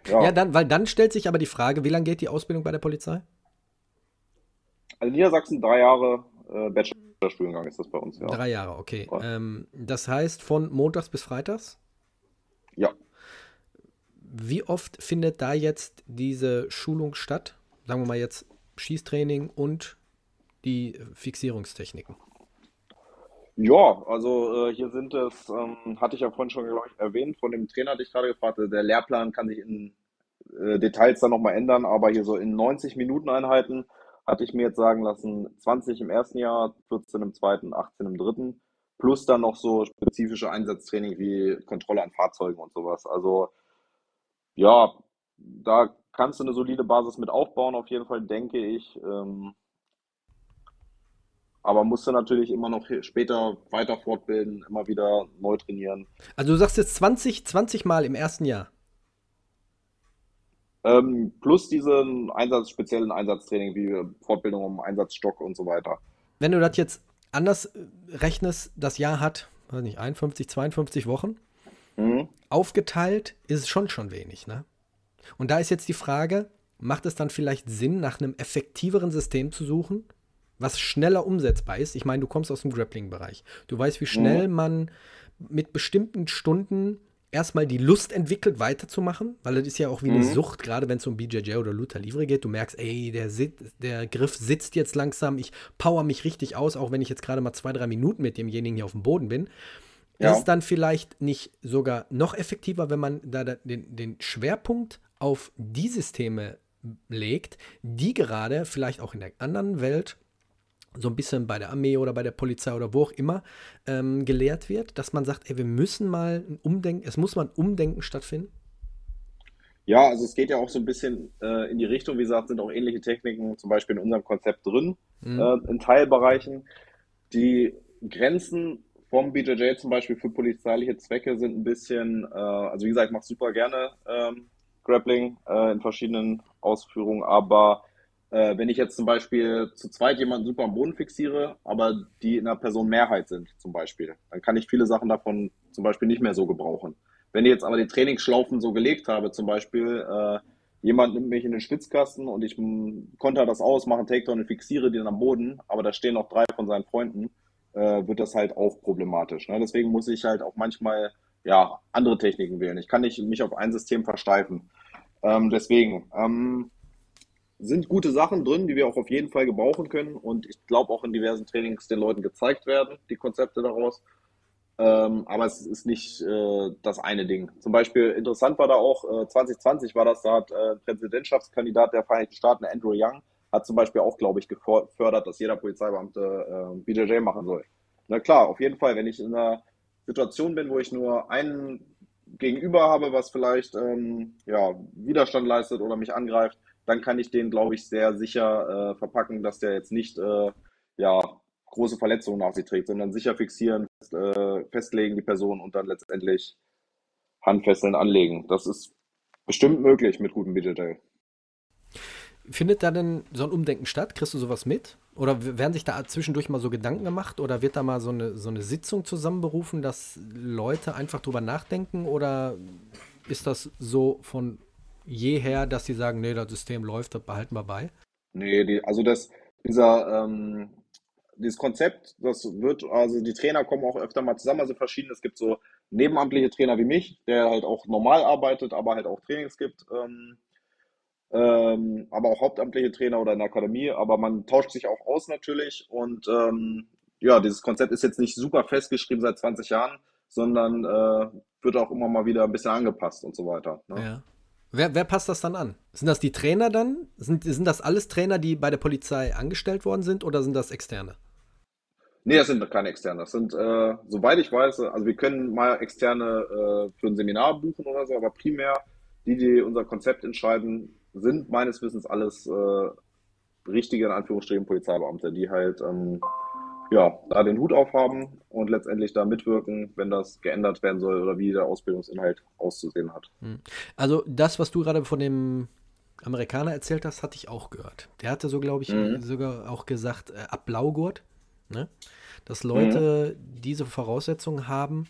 ja. ja, dann, weil dann stellt sich aber die Frage, wie lange geht die Ausbildung bei der Polizei? Also Niedersachsen drei Jahre äh, Bachelorstudiengang ist das bei uns, ja. Drei Jahre, okay. Ja. Ähm, das heißt von montags bis freitags? Ja. Wie oft findet da jetzt diese Schulung statt? Sagen wir mal jetzt Schießtraining und die Fixierungstechniken. Ja, also äh, hier sind es, ähm, hatte ich ja vorhin schon ich, erwähnt, von dem Trainer hatte ich gerade gefragt, der Lehrplan kann sich in äh, Details dann nochmal ändern, aber hier so in 90 Minuten Einheiten hatte ich mir jetzt sagen lassen, 20 im ersten Jahr, 14 im zweiten, 18 im dritten, plus dann noch so spezifische Einsatztraining wie Kontrolle an Fahrzeugen und sowas. Also ja, da kannst du eine solide Basis mit aufbauen, auf jeden Fall, denke ich. Ähm, aber musst du natürlich immer noch später weiter fortbilden, immer wieder neu trainieren. Also du sagst jetzt 20, 20 Mal im ersten Jahr. Ähm, plus diesen Einsatz, speziellen Einsatztraining wie Fortbildung um Einsatzstock und so weiter. Wenn du das jetzt anders äh, rechnest, das Jahr hat, weiß nicht, 51, 52 Wochen. Mhm. Aufgeteilt ist es schon schon wenig, ne? Und da ist jetzt die Frage, macht es dann vielleicht Sinn, nach einem effektiveren System zu suchen, was schneller umsetzbar ist? Ich meine, du kommst aus dem Grappling-Bereich. Du weißt, wie schnell mhm. man mit bestimmten Stunden erstmal die Lust entwickelt, weiterzumachen, weil das ist ja auch wie eine mhm. Sucht, gerade wenn es um BJJ oder Luther Livre geht. Du merkst, ey, der, der Griff sitzt jetzt langsam, ich power mich richtig aus, auch wenn ich jetzt gerade mal zwei, drei Minuten mit demjenigen hier auf dem Boden bin. Ja. Ist dann vielleicht nicht sogar noch effektiver, wenn man da den, den Schwerpunkt auf die Systeme legt, die gerade vielleicht auch in der anderen Welt so ein bisschen bei der Armee oder bei der Polizei oder wo auch immer ähm, gelehrt wird, dass man sagt, ey, wir müssen mal ein Umdenken, es muss mal ein Umdenken stattfinden? Ja, also es geht ja auch so ein bisschen äh, in die Richtung, wie gesagt, sind auch ähnliche Techniken zum Beispiel in unserem Konzept drin, mhm. äh, in Teilbereichen. Die Grenzen vom BJJ zum Beispiel für polizeiliche Zwecke sind ein bisschen, äh, also wie gesagt, ich mache super gerne ähm, Grappling äh, in verschiedenen Ausführungen, aber äh, wenn ich jetzt zum Beispiel zu zweit jemanden super am Boden fixiere, aber die in einer Person Mehrheit sind, zum Beispiel, dann kann ich viele Sachen davon zum Beispiel nicht mehr so gebrauchen. Wenn ich jetzt aber die Trainingsschlaufen so gelegt habe, zum Beispiel, äh, jemand nimmt mich in den Schwitzkasten und ich konter das aus, mache einen Takedown und fixiere den am Boden, aber da stehen noch drei von seinen Freunden, äh, wird das halt auch problematisch. Ne? Deswegen muss ich halt auch manchmal ja, andere Techniken wählen. Ich kann nicht mich auf ein System versteifen. Ähm, deswegen, ähm, sind gute Sachen drin, die wir auch auf jeden Fall gebrauchen können und ich glaube auch in diversen Trainings den Leuten gezeigt werden, die Konzepte daraus. Ähm, aber es ist nicht äh, das eine Ding. Zum Beispiel interessant war da auch, äh, 2020 war das, da hat äh, Präsidentschaftskandidat der Vereinigten Staaten, Andrew Young, hat zum Beispiel auch, glaube ich, gefördert, dass jeder Polizeibeamte äh, BJJ machen soll. Na klar, auf jeden Fall, wenn ich in einer Situation bin, wo ich nur einen Gegenüber habe, was vielleicht ähm, ja, Widerstand leistet oder mich angreift, dann kann ich den, glaube ich, sehr sicher äh, verpacken, dass der jetzt nicht äh, ja, große Verletzungen nach sich trägt, sondern sicher fixieren, fest, äh, festlegen die Person und dann letztendlich Handfesseln anlegen. Das ist bestimmt möglich mit gutem BJJ. Findet da denn so ein Umdenken statt? Kriegst du sowas mit? Oder werden sich da zwischendurch mal so Gedanken gemacht? Oder wird da mal so eine, so eine Sitzung zusammenberufen, dass Leute einfach drüber nachdenken? Oder ist das so von jeher, dass sie sagen, nee, das System läuft, das behalten wir bei? Nee, die, also das, dieser, ähm, dieses Konzept, das wird, also die Trainer kommen auch öfter mal zusammen, also verschiedene, es gibt so nebenamtliche Trainer wie mich, der halt auch normal arbeitet, aber halt auch Trainings gibt, ähm, ähm, aber auch hauptamtliche Trainer oder in der Akademie, aber man tauscht sich auch aus natürlich und ähm, ja, dieses Konzept ist jetzt nicht super festgeschrieben seit 20 Jahren, sondern äh, wird auch immer mal wieder ein bisschen angepasst und so weiter. Ne? Ja. Wer, wer, passt das dann an? Sind das die Trainer dann? Sind, sind das alles Trainer, die bei der Polizei angestellt worden sind oder sind das externe? Nee, das sind keine externe. Das sind, äh, soweit ich weiß, also wir können mal externe äh, für ein Seminar buchen oder so, aber primär die, die unser Konzept entscheiden, sind meines Wissens alles äh, richtige, in Anführungsstrichen, Polizeibeamte, die halt ähm, ja, da den Hut aufhaben und letztendlich da mitwirken, wenn das geändert werden soll oder wie der Ausbildungsinhalt auszusehen hat. Hm. Also das, was du gerade von dem Amerikaner erzählt hast, hatte ich auch gehört. Der hatte so, glaube ich, mhm. sogar auch gesagt, äh, ab Blaugurt, ne? dass Leute mhm. diese Voraussetzungen haben.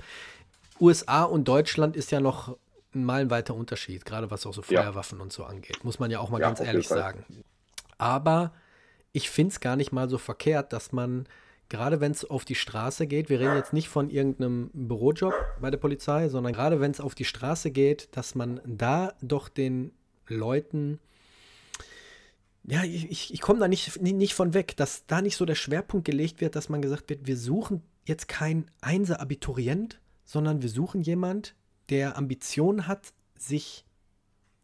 USA und Deutschland ist ja noch ein meilenweiter Unterschied, gerade was auch so Feuerwaffen ja. und so angeht, muss man ja auch mal ja, ganz ehrlich sagen. Aber ich finde es gar nicht mal so verkehrt, dass man gerade wenn es auf die Straße geht, wir reden jetzt nicht von irgendeinem Bürojob bei der Polizei, sondern gerade wenn es auf die Straße geht, dass man da doch den Leuten, ja, ich, ich komme da nicht, nicht von weg, dass da nicht so der Schwerpunkt gelegt wird, dass man gesagt wird, wir suchen jetzt kein Einser-Abiturient, sondern wir suchen jemand, der Ambitionen hat, sich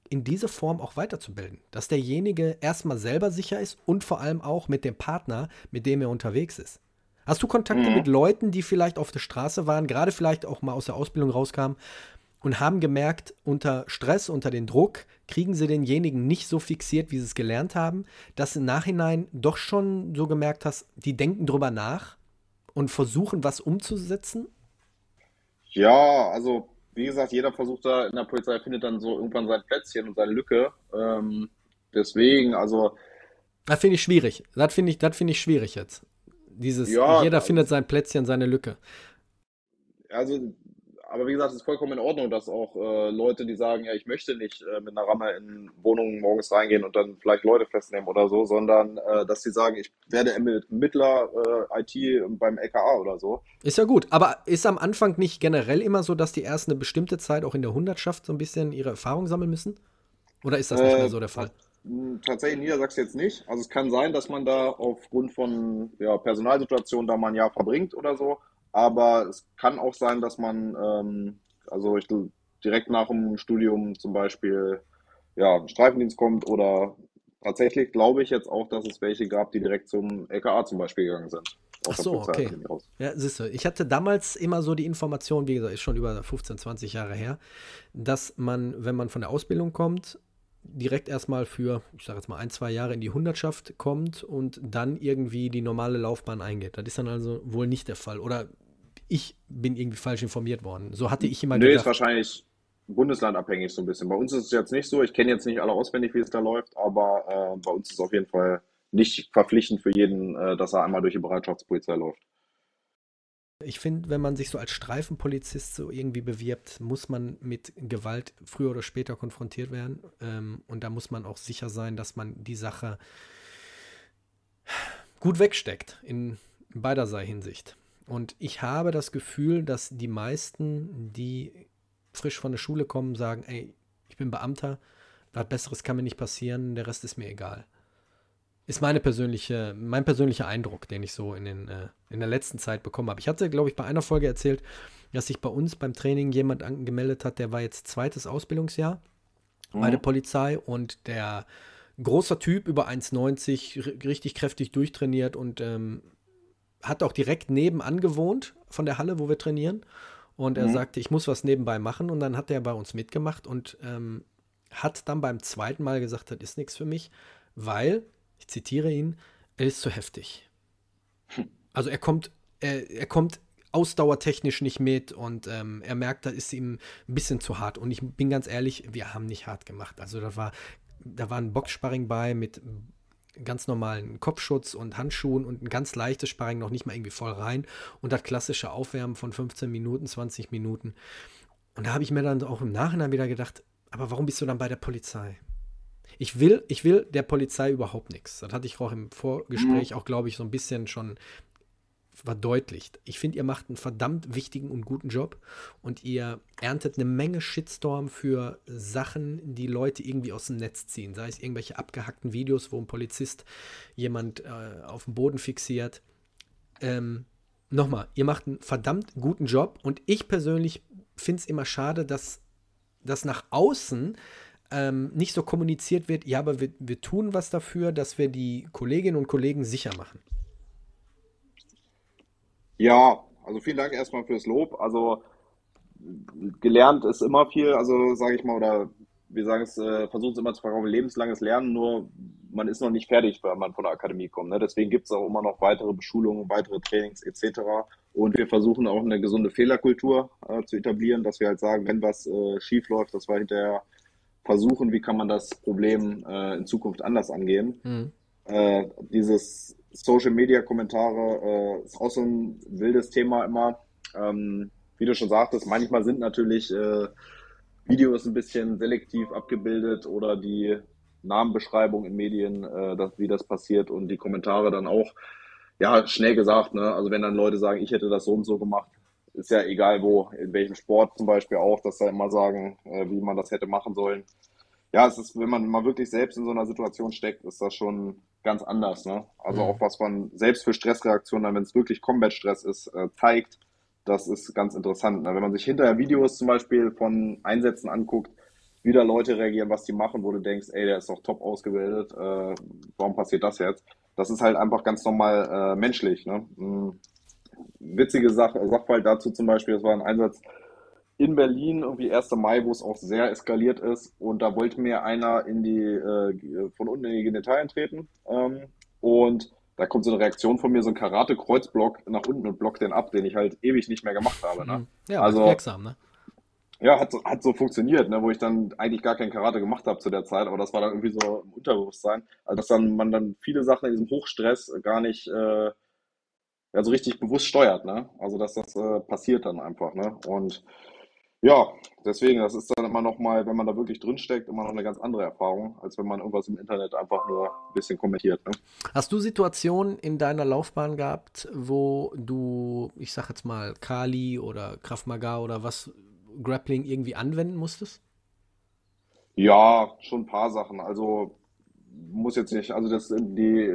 in diese Form auch weiterzubilden. Dass derjenige erstmal selber sicher ist und vor allem auch mit dem Partner, mit dem er unterwegs ist. Hast du Kontakte mhm. mit Leuten, die vielleicht auf der Straße waren, gerade vielleicht auch mal aus der Ausbildung rauskamen und haben gemerkt, unter Stress, unter den Druck, kriegen sie denjenigen nicht so fixiert, wie sie es gelernt haben, dass im Nachhinein doch schon so gemerkt hast, die denken drüber nach und versuchen, was umzusetzen? Ja, also wie gesagt, jeder versucht da in der Polizei findet dann so irgendwann sein Plätzchen und seine Lücke. Ähm, deswegen, also. Das finde ich schwierig. Das finde ich, das ich schwierig jetzt. Dieses, ja, jeder findet sein Plätzchen, seine Lücke. Also aber wie gesagt, es ist vollkommen in Ordnung, dass auch äh, Leute, die sagen, ja, ich möchte nicht äh, mit einer Ramme in Wohnungen morgens reingehen und dann vielleicht Leute festnehmen oder so, sondern äh, dass sie sagen, ich werde Ermittler äh, IT beim LKA oder so. Ist ja gut, aber ist am Anfang nicht generell immer so, dass die erst eine bestimmte Zeit auch in der Hundertschaft so ein bisschen ihre Erfahrung sammeln müssen? Oder ist das nicht mehr so der Fall? Äh, tatsächlich Niedersachsen jetzt nicht. Also es kann sein, dass man da aufgrund von ja, Personalsituationen da mal ein Jahr verbringt oder so. Aber es kann auch sein, dass man, ähm, also ich, direkt nach dem Studium zum Beispiel, ja, Streifendienst kommt oder tatsächlich glaube ich jetzt auch, dass es welche gab, die direkt zum LKA zum Beispiel gegangen sind. Ach so, okay. Ja, siehst du, ich hatte damals immer so die Information, wie gesagt, ist schon über 15, 20 Jahre her, dass man, wenn man von der Ausbildung kommt, direkt erstmal für, ich sage jetzt mal, ein, zwei Jahre in die Hundertschaft kommt und dann irgendwie die normale Laufbahn eingeht. Das ist dann also wohl nicht der Fall. Oder ich bin irgendwie falsch informiert worden. So hatte ich immer nee, gedacht. Ist wahrscheinlich bundeslandabhängig so ein bisschen. Bei uns ist es jetzt nicht so. Ich kenne jetzt nicht alle auswendig, wie es da läuft, aber äh, bei uns ist es auf jeden Fall nicht verpflichtend für jeden, äh, dass er einmal durch die Bereitschaftspolizei läuft. Ich finde, wenn man sich so als Streifenpolizist so irgendwie bewirbt, muss man mit Gewalt früher oder später konfrontiert werden. Ähm, und da muss man auch sicher sein, dass man die Sache gut wegsteckt in beiderlei Hinsicht. Und ich habe das Gefühl, dass die meisten, die frisch von der Schule kommen, sagen, ey, ich bin Beamter, was Besseres kann mir nicht passieren, der Rest ist mir egal. Ist meine persönliche, mein persönlicher Eindruck, den ich so in, den, äh, in der letzten Zeit bekommen habe. Ich hatte, glaube ich, bei einer Folge erzählt, dass sich bei uns beim Training jemand angemeldet hat, der war jetzt zweites Ausbildungsjahr mhm. bei der Polizei und der großer Typ über 1,90, richtig kräftig durchtrainiert und ähm, hat auch direkt nebenan gewohnt von der Halle, wo wir trainieren. Und er mhm. sagte, ich muss was nebenbei machen. Und dann hat er bei uns mitgemacht und ähm, hat dann beim zweiten Mal gesagt, das ist nichts für mich, weil, ich zitiere ihn, er ist zu heftig. Hm. Also er kommt, er, er kommt ausdauertechnisch nicht mit und ähm, er merkt, das ist ihm ein bisschen zu hart. Und ich bin ganz ehrlich, wir haben nicht hart gemacht. Also da war, da war ein Boxsparring bei mit ganz normalen Kopfschutz und Handschuhen und ein ganz leichtes Sparring noch nicht mal irgendwie voll rein und das klassische Aufwärmen von 15 Minuten, 20 Minuten. Und da habe ich mir dann auch im Nachhinein wieder gedacht, aber warum bist du dann bei der Polizei? Ich will, ich will der Polizei überhaupt nichts. Das hatte ich auch im Vorgespräch mhm. auch, glaube ich, so ein bisschen schon verdeutlicht. Ich finde, ihr macht einen verdammt wichtigen und guten Job und ihr erntet eine Menge Shitstorm für Sachen, die Leute irgendwie aus dem Netz ziehen. Sei es irgendwelche abgehackten Videos, wo ein Polizist jemand äh, auf dem Boden fixiert. Ähm, Nochmal, ihr macht einen verdammt guten Job und ich persönlich finde es immer schade, dass das nach außen ähm, nicht so kommuniziert wird, ja, aber wir, wir tun was dafür, dass wir die Kolleginnen und Kollegen sicher machen. Ja, also vielen Dank erstmal fürs Lob. Also gelernt ist immer viel, also sage ich mal, oder wir sagen es, äh, versuchen es immer zu verkaufen, lebenslanges Lernen, nur man ist noch nicht fertig, wenn man von der Akademie kommt. Ne? Deswegen gibt es auch immer noch weitere Beschulungen, weitere Trainings etc. Und wir versuchen auch eine gesunde Fehlerkultur äh, zu etablieren, dass wir halt sagen, wenn was äh, schief läuft, dass wir hinterher versuchen, wie kann man das Problem äh, in Zukunft anders angehen. Mhm. Äh, dieses Social Media Kommentare äh, ist auch so ein wildes Thema immer. Ähm, wie du schon sagtest, manchmal sind natürlich äh, Videos ein bisschen selektiv abgebildet oder die Namenbeschreibung in Medien, äh, dass, wie das passiert und die Kommentare dann auch, ja, schnell gesagt, ne? Also wenn dann Leute sagen, ich hätte das so und so gemacht, ist ja egal wo, in welchem Sport zum Beispiel auch, dass da immer sagen, äh, wie man das hätte machen sollen. Ja, es ist, wenn man mal wirklich selbst in so einer Situation steckt, ist das schon ganz anders. Ne? Also mhm. auch was man selbst für Stressreaktionen, wenn es wirklich Combat-Stress ist, äh, zeigt, das ist ganz interessant. Ne? Wenn man sich hinterher Videos zum Beispiel von Einsätzen anguckt, wie da Leute reagieren, was die machen, wo du denkst, ey, der ist doch top ausgebildet, äh, warum passiert das jetzt? Das ist halt einfach ganz normal äh, menschlich. Ne? Witzige Sache, Sachverhalt dazu zum Beispiel, das war ein Einsatz, in Berlin, irgendwie 1. Mai, wo es auch sehr eskaliert ist. Und da wollte mir einer in die, äh, von unten in die Genitalien treten. Ähm, und da kommt so eine Reaktion von mir, so ein Karate-Kreuzblock nach unten und blockt den ab, den ich halt ewig nicht mehr gemacht habe. Ne? Mhm. Ja, Also, wirksam, ne? ja, hat so, hat so funktioniert, ne, wo ich dann eigentlich gar kein Karate gemacht habe zu der Zeit, aber das war dann irgendwie so im Unterbewusstsein. Also, dass dann man dann viele Sachen in diesem Hochstress gar nicht äh, ja, so richtig bewusst steuert, ne? Also, dass das äh, passiert dann einfach, ne? Und ja, deswegen, das ist dann immer noch mal, wenn man da wirklich drin steckt, immer noch eine ganz andere Erfahrung, als wenn man irgendwas im Internet einfach nur ein bisschen kommentiert, ne? Hast du Situationen in deiner Laufbahn gehabt, wo du, ich sag jetzt mal, Kali oder Krav Maga oder was, Grappling irgendwie anwenden musstest? Ja, schon ein paar Sachen. Also muss jetzt nicht, also das die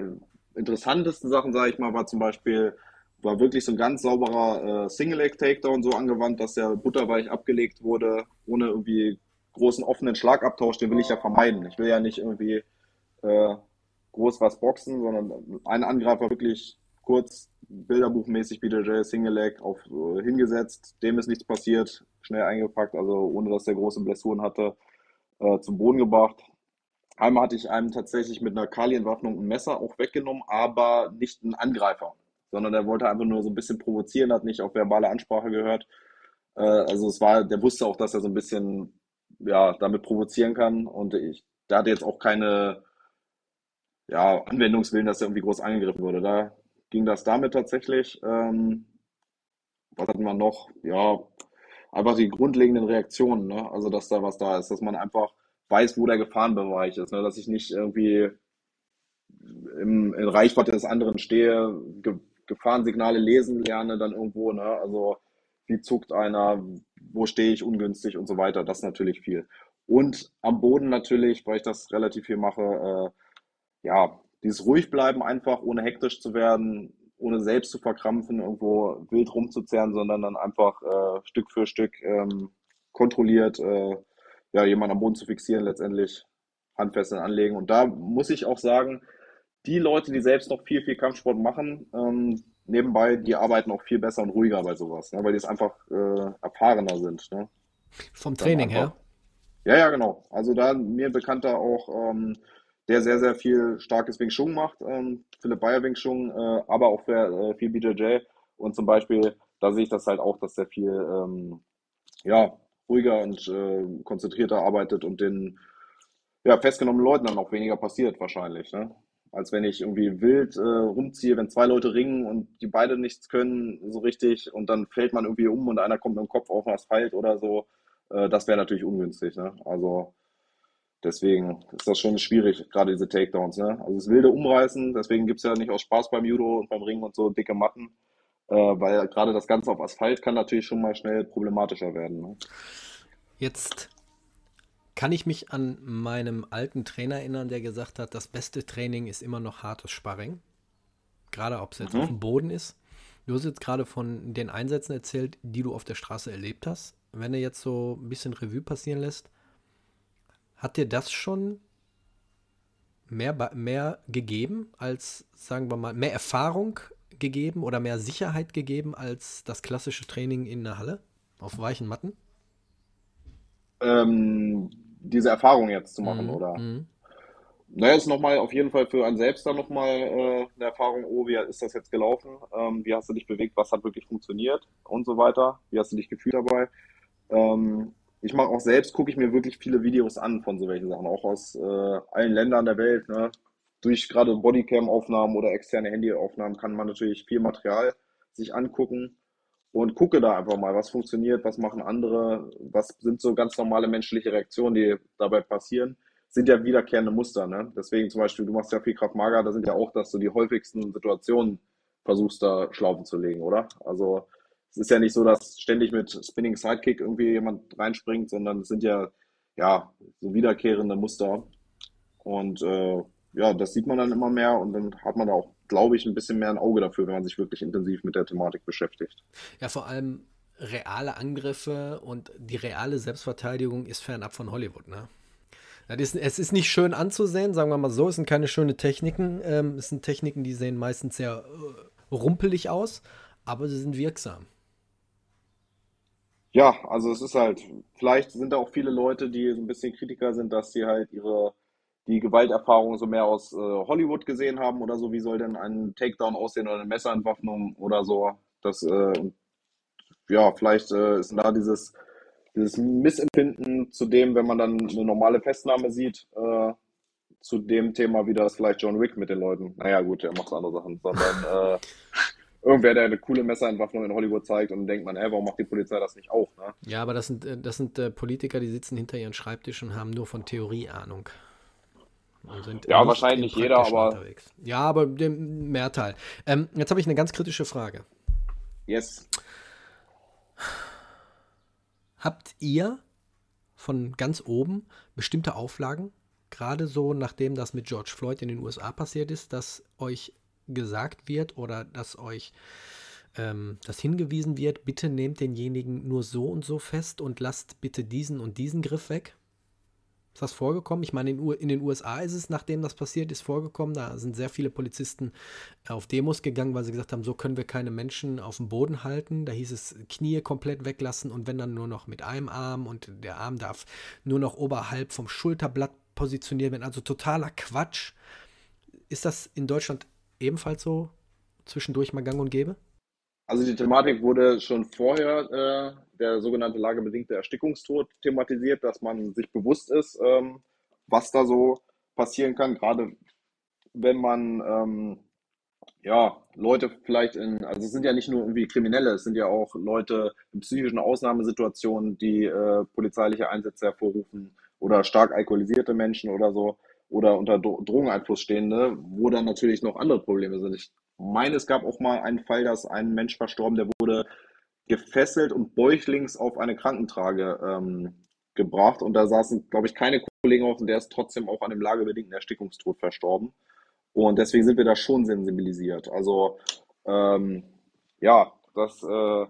interessantesten Sachen, sage ich mal, war zum Beispiel, war wirklich so ein ganz sauberer äh, Single-Leg-Takedown so angewandt, dass der butterweich abgelegt wurde, ohne irgendwie großen offenen Schlagabtausch, den will ich ja vermeiden. Ich will ja nicht irgendwie äh, groß was boxen, sondern ein Angreifer wirklich kurz bilderbuchmäßig BJJ Single Leg auf äh, hingesetzt, dem ist nichts passiert, schnell eingepackt, also ohne dass der große Blessuren hatte, äh, zum Boden gebracht. Einmal hatte ich einem tatsächlich mit einer Kali-Entwaffnung ein Messer auch weggenommen, aber nicht einen Angreifer, sondern der wollte einfach nur so ein bisschen provozieren, hat nicht auf verbale Ansprache gehört. Äh, also es war, der wusste auch, dass er so ein bisschen ja, damit provozieren kann und ich, der hatte jetzt auch keine ja, Anwendungswillen, dass er irgendwie groß angegriffen wurde. Da ging das damit tatsächlich. Ähm, was hatten wir noch? Ja, einfach die grundlegenden Reaktionen, ne? Also, dass da was da ist, dass man einfach weiß, wo der Gefahrenbereich ist, ne? Dass ich nicht irgendwie im, in Reichweite des anderen stehe, Ge Gefahrensignale lesen lerne dann irgendwo, ne? Also, wie zuckt einer, wo stehe ich ungünstig und so weiter. Das natürlich viel. Und am Boden natürlich, weil ich das relativ viel mache, äh, ja, dieses ruhig bleiben einfach, ohne hektisch zu werden, ohne selbst zu verkrampfen, irgendwo wild rumzuzerren, sondern dann einfach äh, Stück für Stück ähm, kontrolliert äh, ja, jemanden am Boden zu fixieren, letztendlich Handfesseln anlegen. Und da muss ich auch sagen, die Leute, die selbst noch viel, viel Kampfsport machen, ähm, nebenbei, die arbeiten auch viel besser und ruhiger bei sowas, ne? weil die es einfach äh, erfahrener sind. Ne? Vom Training her? Ja, ja, genau. Also da mir bekannter auch, ähm, der sehr, sehr viel starkes Wing Chun macht, ähm, Philipp Bayer Wing Chun, äh, aber auch für, äh, viel BJJ. Und zum Beispiel, da sehe ich das halt auch, dass der viel ähm, ja, ruhiger und äh, konzentrierter arbeitet und den ja, festgenommenen Leuten dann auch weniger passiert wahrscheinlich, ne? Als wenn ich irgendwie wild äh, rumziehe, wenn zwei Leute ringen und die beide nichts können so richtig und dann fällt man irgendwie um und einer kommt mit dem Kopf auf den Asphalt oder so. Äh, das wäre natürlich ungünstig, ne? Also deswegen ist das schon schwierig, gerade diese Takedowns, ne? Also das wilde Umreißen, deswegen gibt es ja nicht aus Spaß beim Judo und beim Ringen und so dicke Matten, äh, weil gerade das Ganze auf Asphalt kann natürlich schon mal schnell problematischer werden, ne? Jetzt kann ich mich an meinem alten Trainer erinnern, der gesagt hat, das beste Training ist immer noch hartes Sparring. Gerade ob es jetzt auf dem Mhm. Boden ist. Du hast jetzt gerade von den Einsätzen erzählt, die du auf der Straße erlebt hast. Wenn du jetzt so ein bisschen Revue passieren lässt, hat dir das schon mehr, mehr gegeben als, sagen wir mal, mehr Erfahrung gegeben oder mehr Sicherheit gegeben als das klassische Training in der Halle auf weichen Matten? Ähm, diese Erfahrung jetzt zu machen, Mhm. oder? Mhm. Naja, ist nochmal auf jeden Fall für einen selbst dann nochmal äh, eine Erfahrung, oh, wie ist das jetzt gelaufen? Ähm, wie hast du dich bewegt? Was hat wirklich funktioniert? Und so weiter. Wie hast du dich gefühlt dabei? Ähm, ich mache auch selbst, gucke ich mir wirklich viele Videos an von so welchen Sachen, auch aus äh, allen Ländern der Welt. Ne? Durch gerade Bodycam-Aufnahmen oder externe Handyaufnahmen kann man natürlich viel Material sich angucken und gucke da einfach mal, was funktioniert, was machen andere, was sind so ganz normale menschliche Reaktionen, die dabei passieren. Sind ja wiederkehrende Muster, ne? Deswegen zum Beispiel, du machst ja viel Krav Maga, da sind ja auch, dass du die häufigsten Situationen versuchst, da Schlaufen zu legen, oder? Also es ist ja nicht so, dass ständig mit Spinning Sidekick irgendwie jemand reinspringt, sondern es sind ja, ja, so wiederkehrende Muster. Und äh, ja, das sieht man dann immer mehr und dann hat man da auch, glaube ich, ein bisschen mehr ein Auge dafür, wenn man sich wirklich intensiv mit der Thematik beschäftigt. Ja, vor allem reale Angriffe und die reale Selbstverteidigung ist fernab von Hollywood, ne? Ist, es ist nicht schön anzusehen, sagen wir mal so. Es sind keine schönen Techniken. Ähm, es sind Techniken, die sehen meistens sehr äh, rumpelig aus, aber sie sind wirksam. Ja, also es ist halt, vielleicht sind da auch viele Leute, die so ein bisschen Kritiker sind, dass sie halt ihre die Gewalterfahrung so mehr aus äh, Hollywood gesehen haben oder so. Wie soll denn ein Takedown aussehen oder eine Messerentwaffnung oder so? Das, äh, ja, vielleicht äh, ist da dieses, dieses Missempfinden zu dem, wenn man dann eine normale Festnahme sieht, äh, zu dem Thema, wie das vielleicht John Wick mit den Leuten. Naja, gut, er macht andere Sachen, sondern äh, <laughs> irgendwer, der eine coole Messerentwaffnung in Hollywood zeigt und denkt man, hä, warum macht die Polizei das nicht auch? Ne? Ja, aber das sind, äh, das sind Politiker, die sitzen hinter ihren Schreibtisch und haben nur von Theorie Ahnung. Ja, wahrscheinlich jeder, aber. Unterwegs. Ja, aber dem Mehrteil. Ähm, jetzt habe ich eine ganz kritische Frage. Yes. Habt ihr von ganz oben bestimmte Auflagen, gerade so nachdem das mit George Floyd in den USA passiert ist, dass euch gesagt wird oder dass euch ähm, das hingewiesen wird, bitte nehmt denjenigen nur so und so fest und lasst bitte diesen und diesen Griff weg? Ist das vorgekommen? Ich meine, in, den USA ist es, nachdem das passiert ist, vorgekommen. Da sind sehr viele Polizisten auf Demos gegangen, weil sie gesagt haben, so können wir keine Menschen auf dem Boden halten. Da hieß es, Knie komplett weglassen und wenn dann nur noch mit einem Arm und der Arm darf nur noch oberhalb vom Schulterblatt positioniert werden. Also totaler Quatsch. Ist das in Deutschland ebenfalls so zwischendurch mal gang und gäbe? Also die Thematik wurde schon vorher, äh, der sogenannte lagebedingte Erstickungstod, thematisiert, dass man sich bewusst ist, ähm, was da so passieren kann, gerade wenn man ähm, ja, Leute vielleicht in, also es sind ja nicht nur irgendwie Kriminelle, es sind ja auch Leute in psychischen Ausnahmesituationen, die äh, polizeiliche Einsätze hervorrufen oder stark alkoholisierte Menschen oder so oder unter Drogeneinfluss stehende, wo dann natürlich noch andere Probleme sind. Ich meine, es gab auch mal einen Fall, dass ein Mensch verstorben, der wurde gefesselt und bäuchlings auf eine Krankentrage ähm, gebracht und da saßen, glaube ich, keine Kollegen auf und der ist trotzdem auch an dem lagebedingten Erstickungstod verstorben. Und deswegen sind wir da schon sensibilisiert. Also ähm, ja, das äh,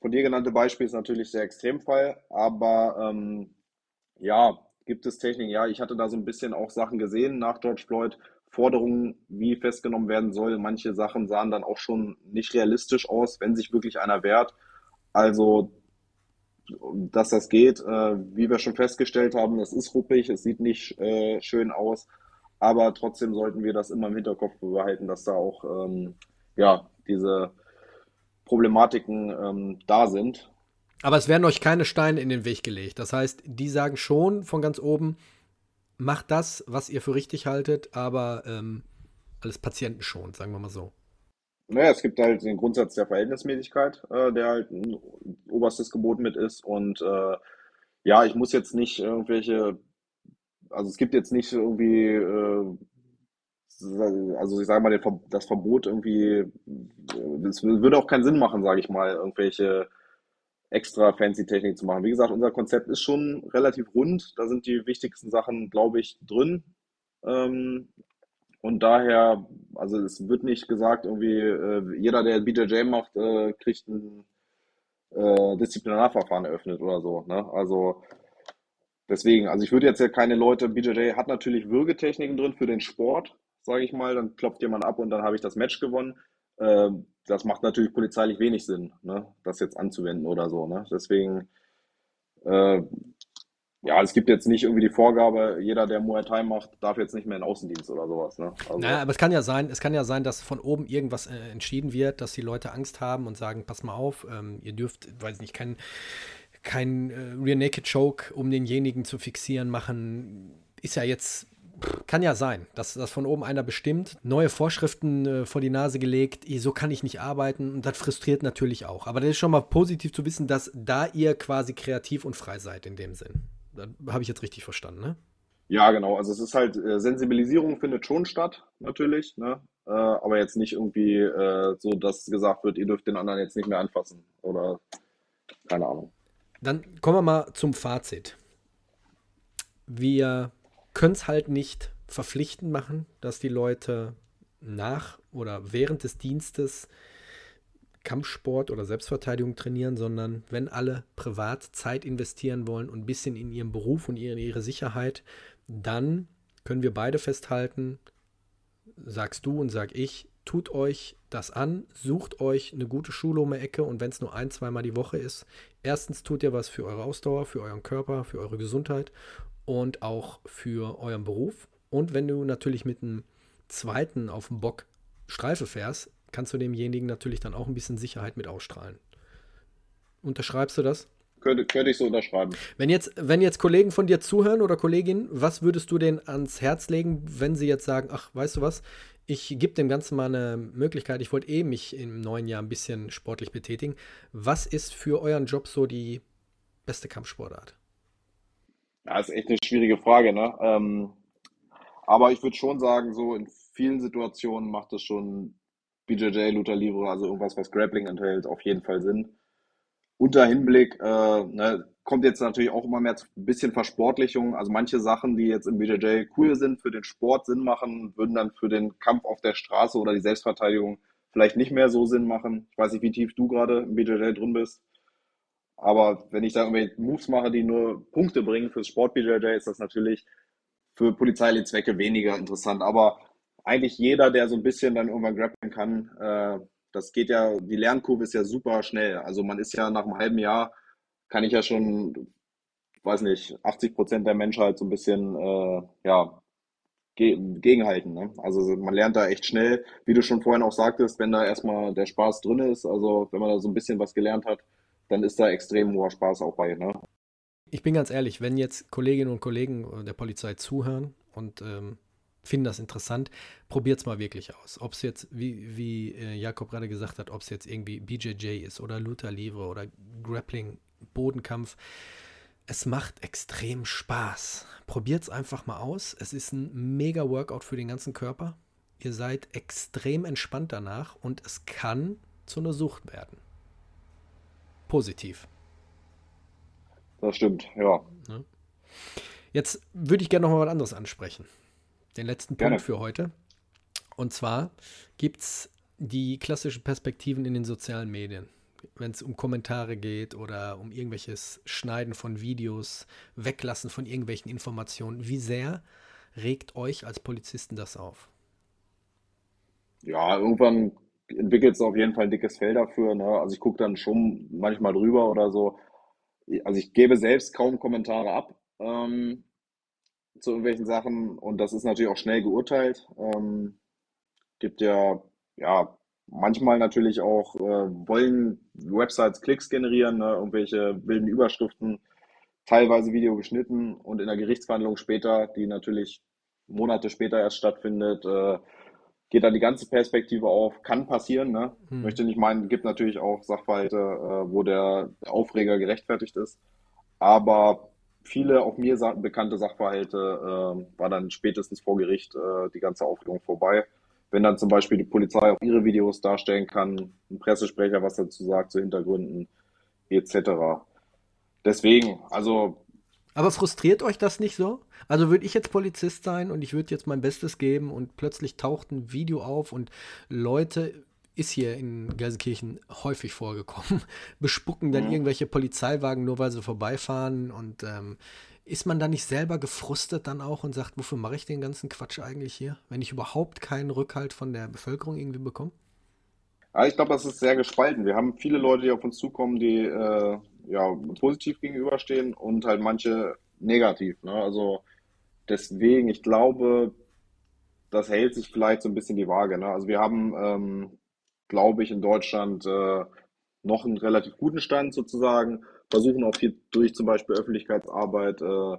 von dir genannte Beispiel ist natürlich der Extremfall, aber ähm, ja, gibt es Techniken? Ja, ich hatte da so ein bisschen auch Sachen gesehen nach George Floyd, Forderungen, wie festgenommen werden soll. Manche Sachen sahen dann auch schon nicht realistisch aus, wenn sich wirklich einer wehrt. Also, dass das geht, äh, wie wir schon festgestellt haben, es ist ruppig, es sieht nicht äh, schön aus, aber trotzdem sollten wir das immer im Hinterkopf behalten, dass da auch ähm, ja, diese Problematiken ähm, da sind aber es werden euch keine Steine in den Weg gelegt. Das heißt, die sagen schon von ganz oben, macht das, was ihr für richtig haltet, aber ähm, alles Patienten schon, sagen wir mal so. Naja, es gibt halt den Grundsatz der Verhältnismäßigkeit, äh, der halt ein oberstes Gebot mit ist. Und äh, ja, ich muss jetzt nicht irgendwelche, also es gibt jetzt nicht irgendwie, äh, also ich sage mal, das Verbot irgendwie, es würde auch keinen Sinn machen, sage ich mal, irgendwelche extra fancy Technik zu machen. Wie gesagt, unser Konzept ist schon relativ rund. Da sind die wichtigsten Sachen, glaube ich, drin. Ähm, und daher, also es wird nicht gesagt, irgendwie äh, jeder, der BJJ macht, äh, kriegt ein äh, Disziplinarverfahren eröffnet oder so. Ne? Also deswegen, also ich würde jetzt ja keine Leute, BJJ hat natürlich Würgetechniken drin für den Sport, sage ich mal. Dann klopft jemand ab und dann habe ich das Match gewonnen. Ähm, das macht natürlich polizeilich wenig Sinn, ne, das jetzt anzuwenden oder so. Ne? Deswegen, äh, ja, es gibt jetzt nicht irgendwie die Vorgabe, jeder, der Muay Thai macht, darf jetzt nicht mehr in Außendienst oder sowas. Ne? Also, naja, aber es kann ja sein, es kann ja sein, dass von oben irgendwas äh, entschieden wird, dass die Leute Angst haben und sagen, pass mal auf, ähm, ihr dürft, weiß nicht, kein, kein äh, Rear Naked Choke, um denjenigen zu fixieren, machen. Ist ja jetzt kann ja sein, dass das von oben einer bestimmt, neue Vorschriften äh, vor die Nase gelegt, so kann ich nicht arbeiten und das frustriert natürlich auch. Aber das ist schon mal positiv zu wissen, dass da ihr quasi kreativ und frei seid in dem Sinn. Da habe ich jetzt richtig verstanden, ne? Ja, genau. Also es ist halt, äh, Sensibilisierung findet schon statt, natürlich, ne? Äh, aber jetzt nicht irgendwie äh, so, dass gesagt wird, ihr dürft den anderen jetzt nicht mehr anfassen oder keine Ahnung. Dann kommen wir mal zum Fazit. Wir können es halt nicht verpflichtend machen, dass die Leute nach oder während des Dienstes Kampfsport oder Selbstverteidigung trainieren, sondern wenn alle privat Zeit investieren wollen und ein bisschen in ihren Beruf und in ihre Sicherheit, dann können wir beide festhalten, sagst du und sag ich, tut euch das an, sucht euch eine gute Schule um die Ecke und wenn es nur ein, zweimal die Woche ist, erstens tut ihr was für eure Ausdauer, für euren Körper, für eure Gesundheit und auch für euren Beruf. Und wenn du natürlich mit einem zweiten auf dem Bock Streife fährst, kannst du demjenigen natürlich dann auch ein bisschen Sicherheit mit ausstrahlen. Unterschreibst du das? Könnte, könnte ich so unterschreiben. Wenn jetzt, wenn jetzt Kollegen von dir zuhören oder Kolleginnen, was würdest du denen ans Herz legen, wenn sie jetzt sagen, ach, weißt du was, ich gebe dem Ganzen mal eine Möglichkeit, ich wollte eh mich im neuen Jahr ein bisschen sportlich betätigen. Was ist für euren Job so die beste Kampfsportart? Ja, ist echt eine schwierige Frage, ne? Ähm, aber ich würde schon sagen, so in vielen Situationen macht es schon BJJ, Luther Livre, also irgendwas, was Grappling enthält, auf jeden Fall Sinn unter Hinblick, äh, ne, kommt jetzt natürlich auch immer mehr ein bisschen Versportlichung. Also manche Sachen, die jetzt im BJJ cool sind, für den Sport Sinn machen, würden dann für den Kampf auf der Straße oder die Selbstverteidigung vielleicht nicht mehr so Sinn machen. Ich weiß nicht, wie tief du gerade im BJJ drin bist. Aber wenn ich da irgendwelche Moves mache, die nur Punkte bringen fürs Sport BJJ, ist das natürlich für polizeiliche Zwecke weniger interessant. Aber eigentlich jeder, der so ein bisschen dann irgendwann grappeln kann, äh, das geht ja, die Lernkurve ist ja super schnell. Also man ist ja nach einem halben Jahr, kann ich ja schon, weiß nicht, 80 Prozent der Menschheit so ein bisschen, äh, ja, ge gegenhalten. Ne? Also man lernt da echt schnell, wie du schon vorhin auch sagtest, wenn da erstmal der Spaß drin ist, also wenn man da so ein bisschen was gelernt hat, dann ist da extrem hoher Spaß auch bei. Ne? Ich bin ganz ehrlich, wenn jetzt Kolleginnen und Kollegen der Polizei zuhören und ähm, finden das interessant, probiert es mal wirklich aus. Ob es jetzt, wie, wie äh, Jakob gerade gesagt hat, ob es jetzt irgendwie BJJ ist oder Luther Livre oder Grappling, Bodenkampf. Es macht extrem Spaß. Probiert es einfach mal aus. Es ist ein mega Workout für den ganzen Körper. Ihr seid extrem entspannt danach und es kann zu einer Sucht werden. Positiv. Das stimmt, ja. Ne? Jetzt würde ich gerne noch mal was anderes ansprechen den letzten Gerne. Punkt für heute. Und zwar gibt es die klassischen Perspektiven in den sozialen Medien. Wenn es um Kommentare geht oder um irgendwelches Schneiden von Videos, Weglassen von irgendwelchen Informationen. Wie sehr regt euch als Polizisten das auf? Ja, irgendwann entwickelt es auf jeden Fall ein dickes Fell dafür. Ne? Also ich gucke dann schon manchmal drüber oder so. Also ich gebe selbst kaum Kommentare ab. Ähm, zu irgendwelchen Sachen und das ist natürlich auch schnell geurteilt. Ähm, gibt ja, ja, manchmal natürlich auch, äh, wollen Websites Klicks generieren, ne, irgendwelche wilden Überschriften, teilweise Video geschnitten und in der Gerichtsverhandlung später, die natürlich Monate später erst stattfindet, äh, geht dann die ganze Perspektive auf. Kann passieren, ne? Hm. Möchte nicht meinen, gibt natürlich auch Sachverhalte, äh, wo der Aufreger gerechtfertigt ist. Aber viele auch mir bekannte Sachverhalte äh, war dann spätestens vor Gericht äh, die ganze Aufregung vorbei. Wenn dann zum Beispiel die Polizei auch ihre Videos darstellen kann, ein Pressesprecher was dazu sagt, zu Hintergründen etc. Deswegen, also. Aber frustriert euch das nicht so? Also würde ich jetzt Polizist sein und ich würde jetzt mein Bestes geben und plötzlich taucht ein Video auf und Leute ist hier in Gelsenkirchen häufig vorgekommen, <laughs> bespucken dann mhm. irgendwelche Polizeiwagen nur, weil sie vorbeifahren und ähm, ist man da nicht selber gefrustet dann auch und sagt, wofür mache ich den ganzen Quatsch eigentlich hier, wenn ich überhaupt keinen Rückhalt von der Bevölkerung irgendwie bekomme? Ja, ich glaube, das ist sehr gespalten. Wir haben viele Leute, die auf uns zukommen, die äh, ja, positiv gegenüberstehen und halt manche negativ. Ne? Also deswegen, ich glaube, das hält sich vielleicht so ein bisschen die Waage. Ne? Also wir haben ähm, glaube ich, in Deutschland äh, noch einen relativ guten Stand sozusagen. Versuchen auch viel durch zum Beispiel Öffentlichkeitsarbeit äh,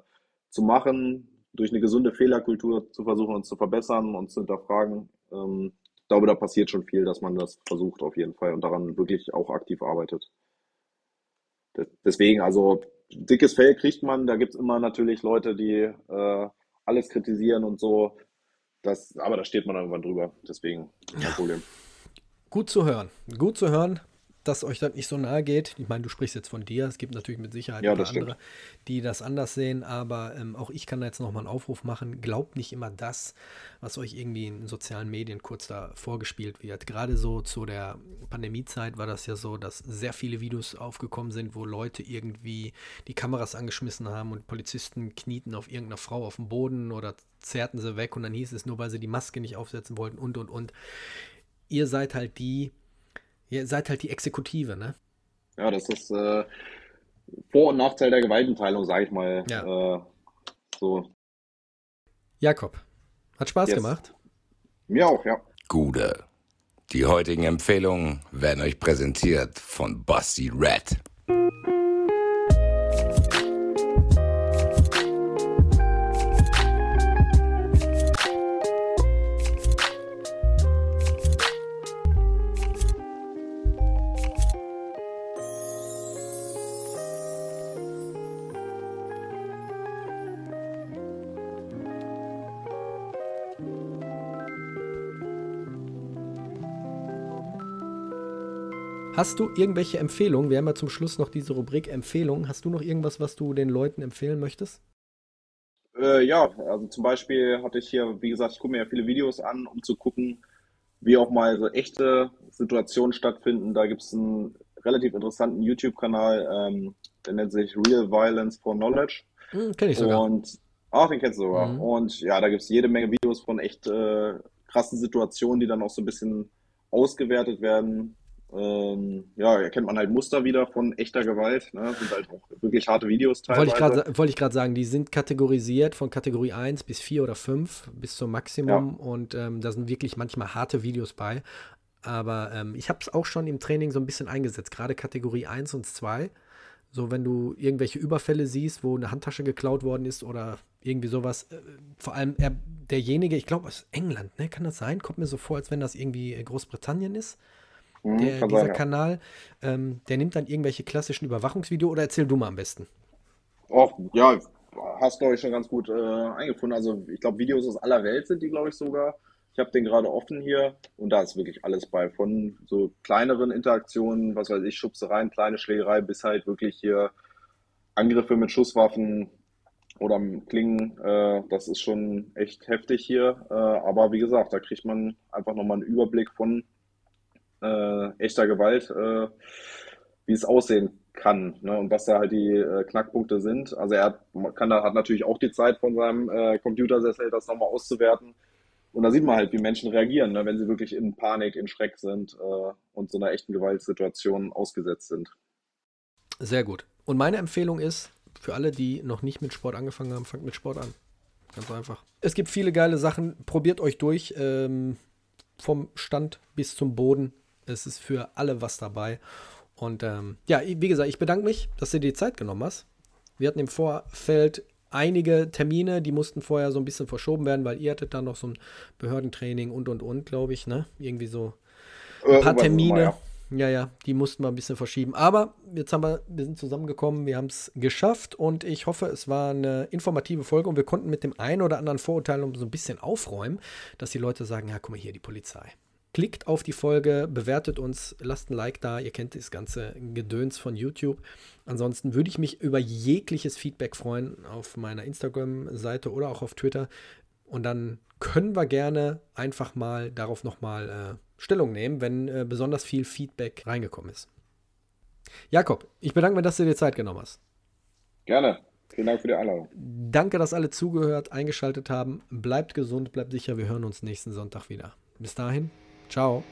zu machen, durch eine gesunde Fehlerkultur zu versuchen, uns zu verbessern und zu hinterfragen. Ähm, ich glaube, da passiert schon viel, dass man das versucht auf jeden Fall und daran wirklich auch aktiv arbeitet. Deswegen, also dickes Fell kriegt man, da gibt es immer natürlich Leute, die äh, alles kritisieren und so. Das, aber da steht man irgendwann drüber. Deswegen kein ja. Problem. Gut zu hören. Gut zu hören, dass euch das nicht so nahe geht. Ich meine, du sprichst jetzt von dir. Es gibt natürlich mit Sicherheit ja, andere, die das anders sehen. Aber ähm, auch ich kann da jetzt nochmal einen Aufruf machen. Glaubt nicht immer das, was euch irgendwie in sozialen Medien kurz da vorgespielt wird. Gerade so zu der Pandemiezeit war das ja so, dass sehr viele Videos aufgekommen sind, wo Leute irgendwie die Kameras angeschmissen haben und Polizisten knieten auf irgendeiner Frau auf dem Boden oder zerrten sie weg und dann hieß es nur, weil sie die Maske nicht aufsetzen wollten und und und ihr seid halt die, ihr seid halt die Exekutive, ne? Ja, das ist äh, Vor- und Nachteil der Gewaltenteilung, sage ich mal. Ja. Äh, so. Jakob, hat Spaß yes. gemacht? Mir auch, ja. Gude. Die heutigen Empfehlungen werden euch präsentiert von Basti Red. Hast du irgendwelche Empfehlungen? Wir haben ja zum Schluss noch diese Rubrik Empfehlungen. Hast du noch irgendwas, was du den Leuten empfehlen möchtest? Äh, ja, also zum Beispiel hatte ich hier, wie gesagt, ich gucke mir ja viele Videos an, um zu gucken, wie auch mal so echte Situationen stattfinden. Da gibt es einen relativ interessanten YouTube-Kanal, ähm, der nennt sich Real Violence for Knowledge. Hm, Kenne ich sogar. Und, ach, den kennst du sogar. Mhm. Und ja, da gibt es jede Menge Videos von echt äh, krassen Situationen, die dann auch so ein bisschen ausgewertet werden. Ähm, ja, erkennt man halt Muster wieder von echter Gewalt. Ne? Sind halt auch wirklich harte Videos teilweise. Wollte ich gerade sagen, die sind kategorisiert von Kategorie 1 bis 4 oder 5 bis zum Maximum ja. und ähm, da sind wirklich manchmal harte Videos bei. Aber ähm, ich habe es auch schon im Training so ein bisschen eingesetzt, gerade Kategorie 1 und 2. So, wenn du irgendwelche Überfälle siehst, wo eine Handtasche geklaut worden ist oder irgendwie sowas. Äh, vor allem er, derjenige, ich glaube aus England, ne? Kann das sein? Kommt mir so vor, als wenn das irgendwie Großbritannien ist. Mhm, der, dieser sein, ja. Kanal, ähm, der nimmt dann irgendwelche klassischen Überwachungsvideos oder erzähl du mal am besten. Och, ja, hast glaube ich schon ganz gut äh, eingefunden. Also ich glaube, Videos aus aller Welt sind die, glaube ich, sogar. Ich habe den gerade offen hier und da ist wirklich alles bei. Von so kleineren Interaktionen, was weiß ich, Schubsereien, kleine Schlägerei, bis halt wirklich hier Angriffe mit Schusswaffen oder Klingen. Äh, das ist schon echt heftig hier. Äh, aber wie gesagt, da kriegt man einfach nochmal einen Überblick von äh, echter Gewalt, äh, wie es aussehen kann ne? und was da halt die äh, Knackpunkte sind. Also er hat, kann da, hat natürlich auch die Zeit von seinem äh, Computersessel, das nochmal auszuwerten. Und da sieht man halt, wie Menschen reagieren, ne? wenn sie wirklich in Panik, in Schreck sind äh, und so einer echten Gewaltsituation ausgesetzt sind. Sehr gut. Und meine Empfehlung ist, für alle, die noch nicht mit Sport angefangen haben, fangt mit Sport an. Ganz einfach. Es gibt viele geile Sachen. Probiert euch durch. Ähm, vom Stand bis zum Boden. Es ist für alle was dabei. Und ähm, ja, wie gesagt, ich bedanke mich, dass du dir die Zeit genommen hast. Wir hatten im Vorfeld einige Termine, die mussten vorher so ein bisschen verschoben werden, weil ihr hattet da noch so ein Behördentraining und und und, glaube ich, ne? Irgendwie so ein paar Termine. Ja, ja, die mussten wir ein bisschen verschieben. Aber jetzt haben wir, wir sind zusammengekommen, wir haben es geschafft und ich hoffe, es war eine informative Folge und wir konnten mit dem einen oder anderen Vorurteil so ein bisschen aufräumen, dass die Leute sagen, ja, guck mal hier, die Polizei. Klickt auf die Folge, bewertet uns, lasst ein Like da. Ihr kennt das ganze Gedöns von YouTube. Ansonsten würde ich mich über jegliches Feedback freuen auf meiner Instagram-Seite oder auch auf Twitter. Und dann können wir gerne einfach mal darauf nochmal äh, Stellung nehmen, wenn äh, besonders viel Feedback reingekommen ist. Jakob, ich bedanke mich, dass du dir Zeit genommen hast. Gerne. Vielen Dank für die Einladung. Danke, dass alle zugehört, eingeschaltet haben. Bleibt gesund, bleibt sicher. Wir hören uns nächsten Sonntag wieder. Bis dahin. Ciao.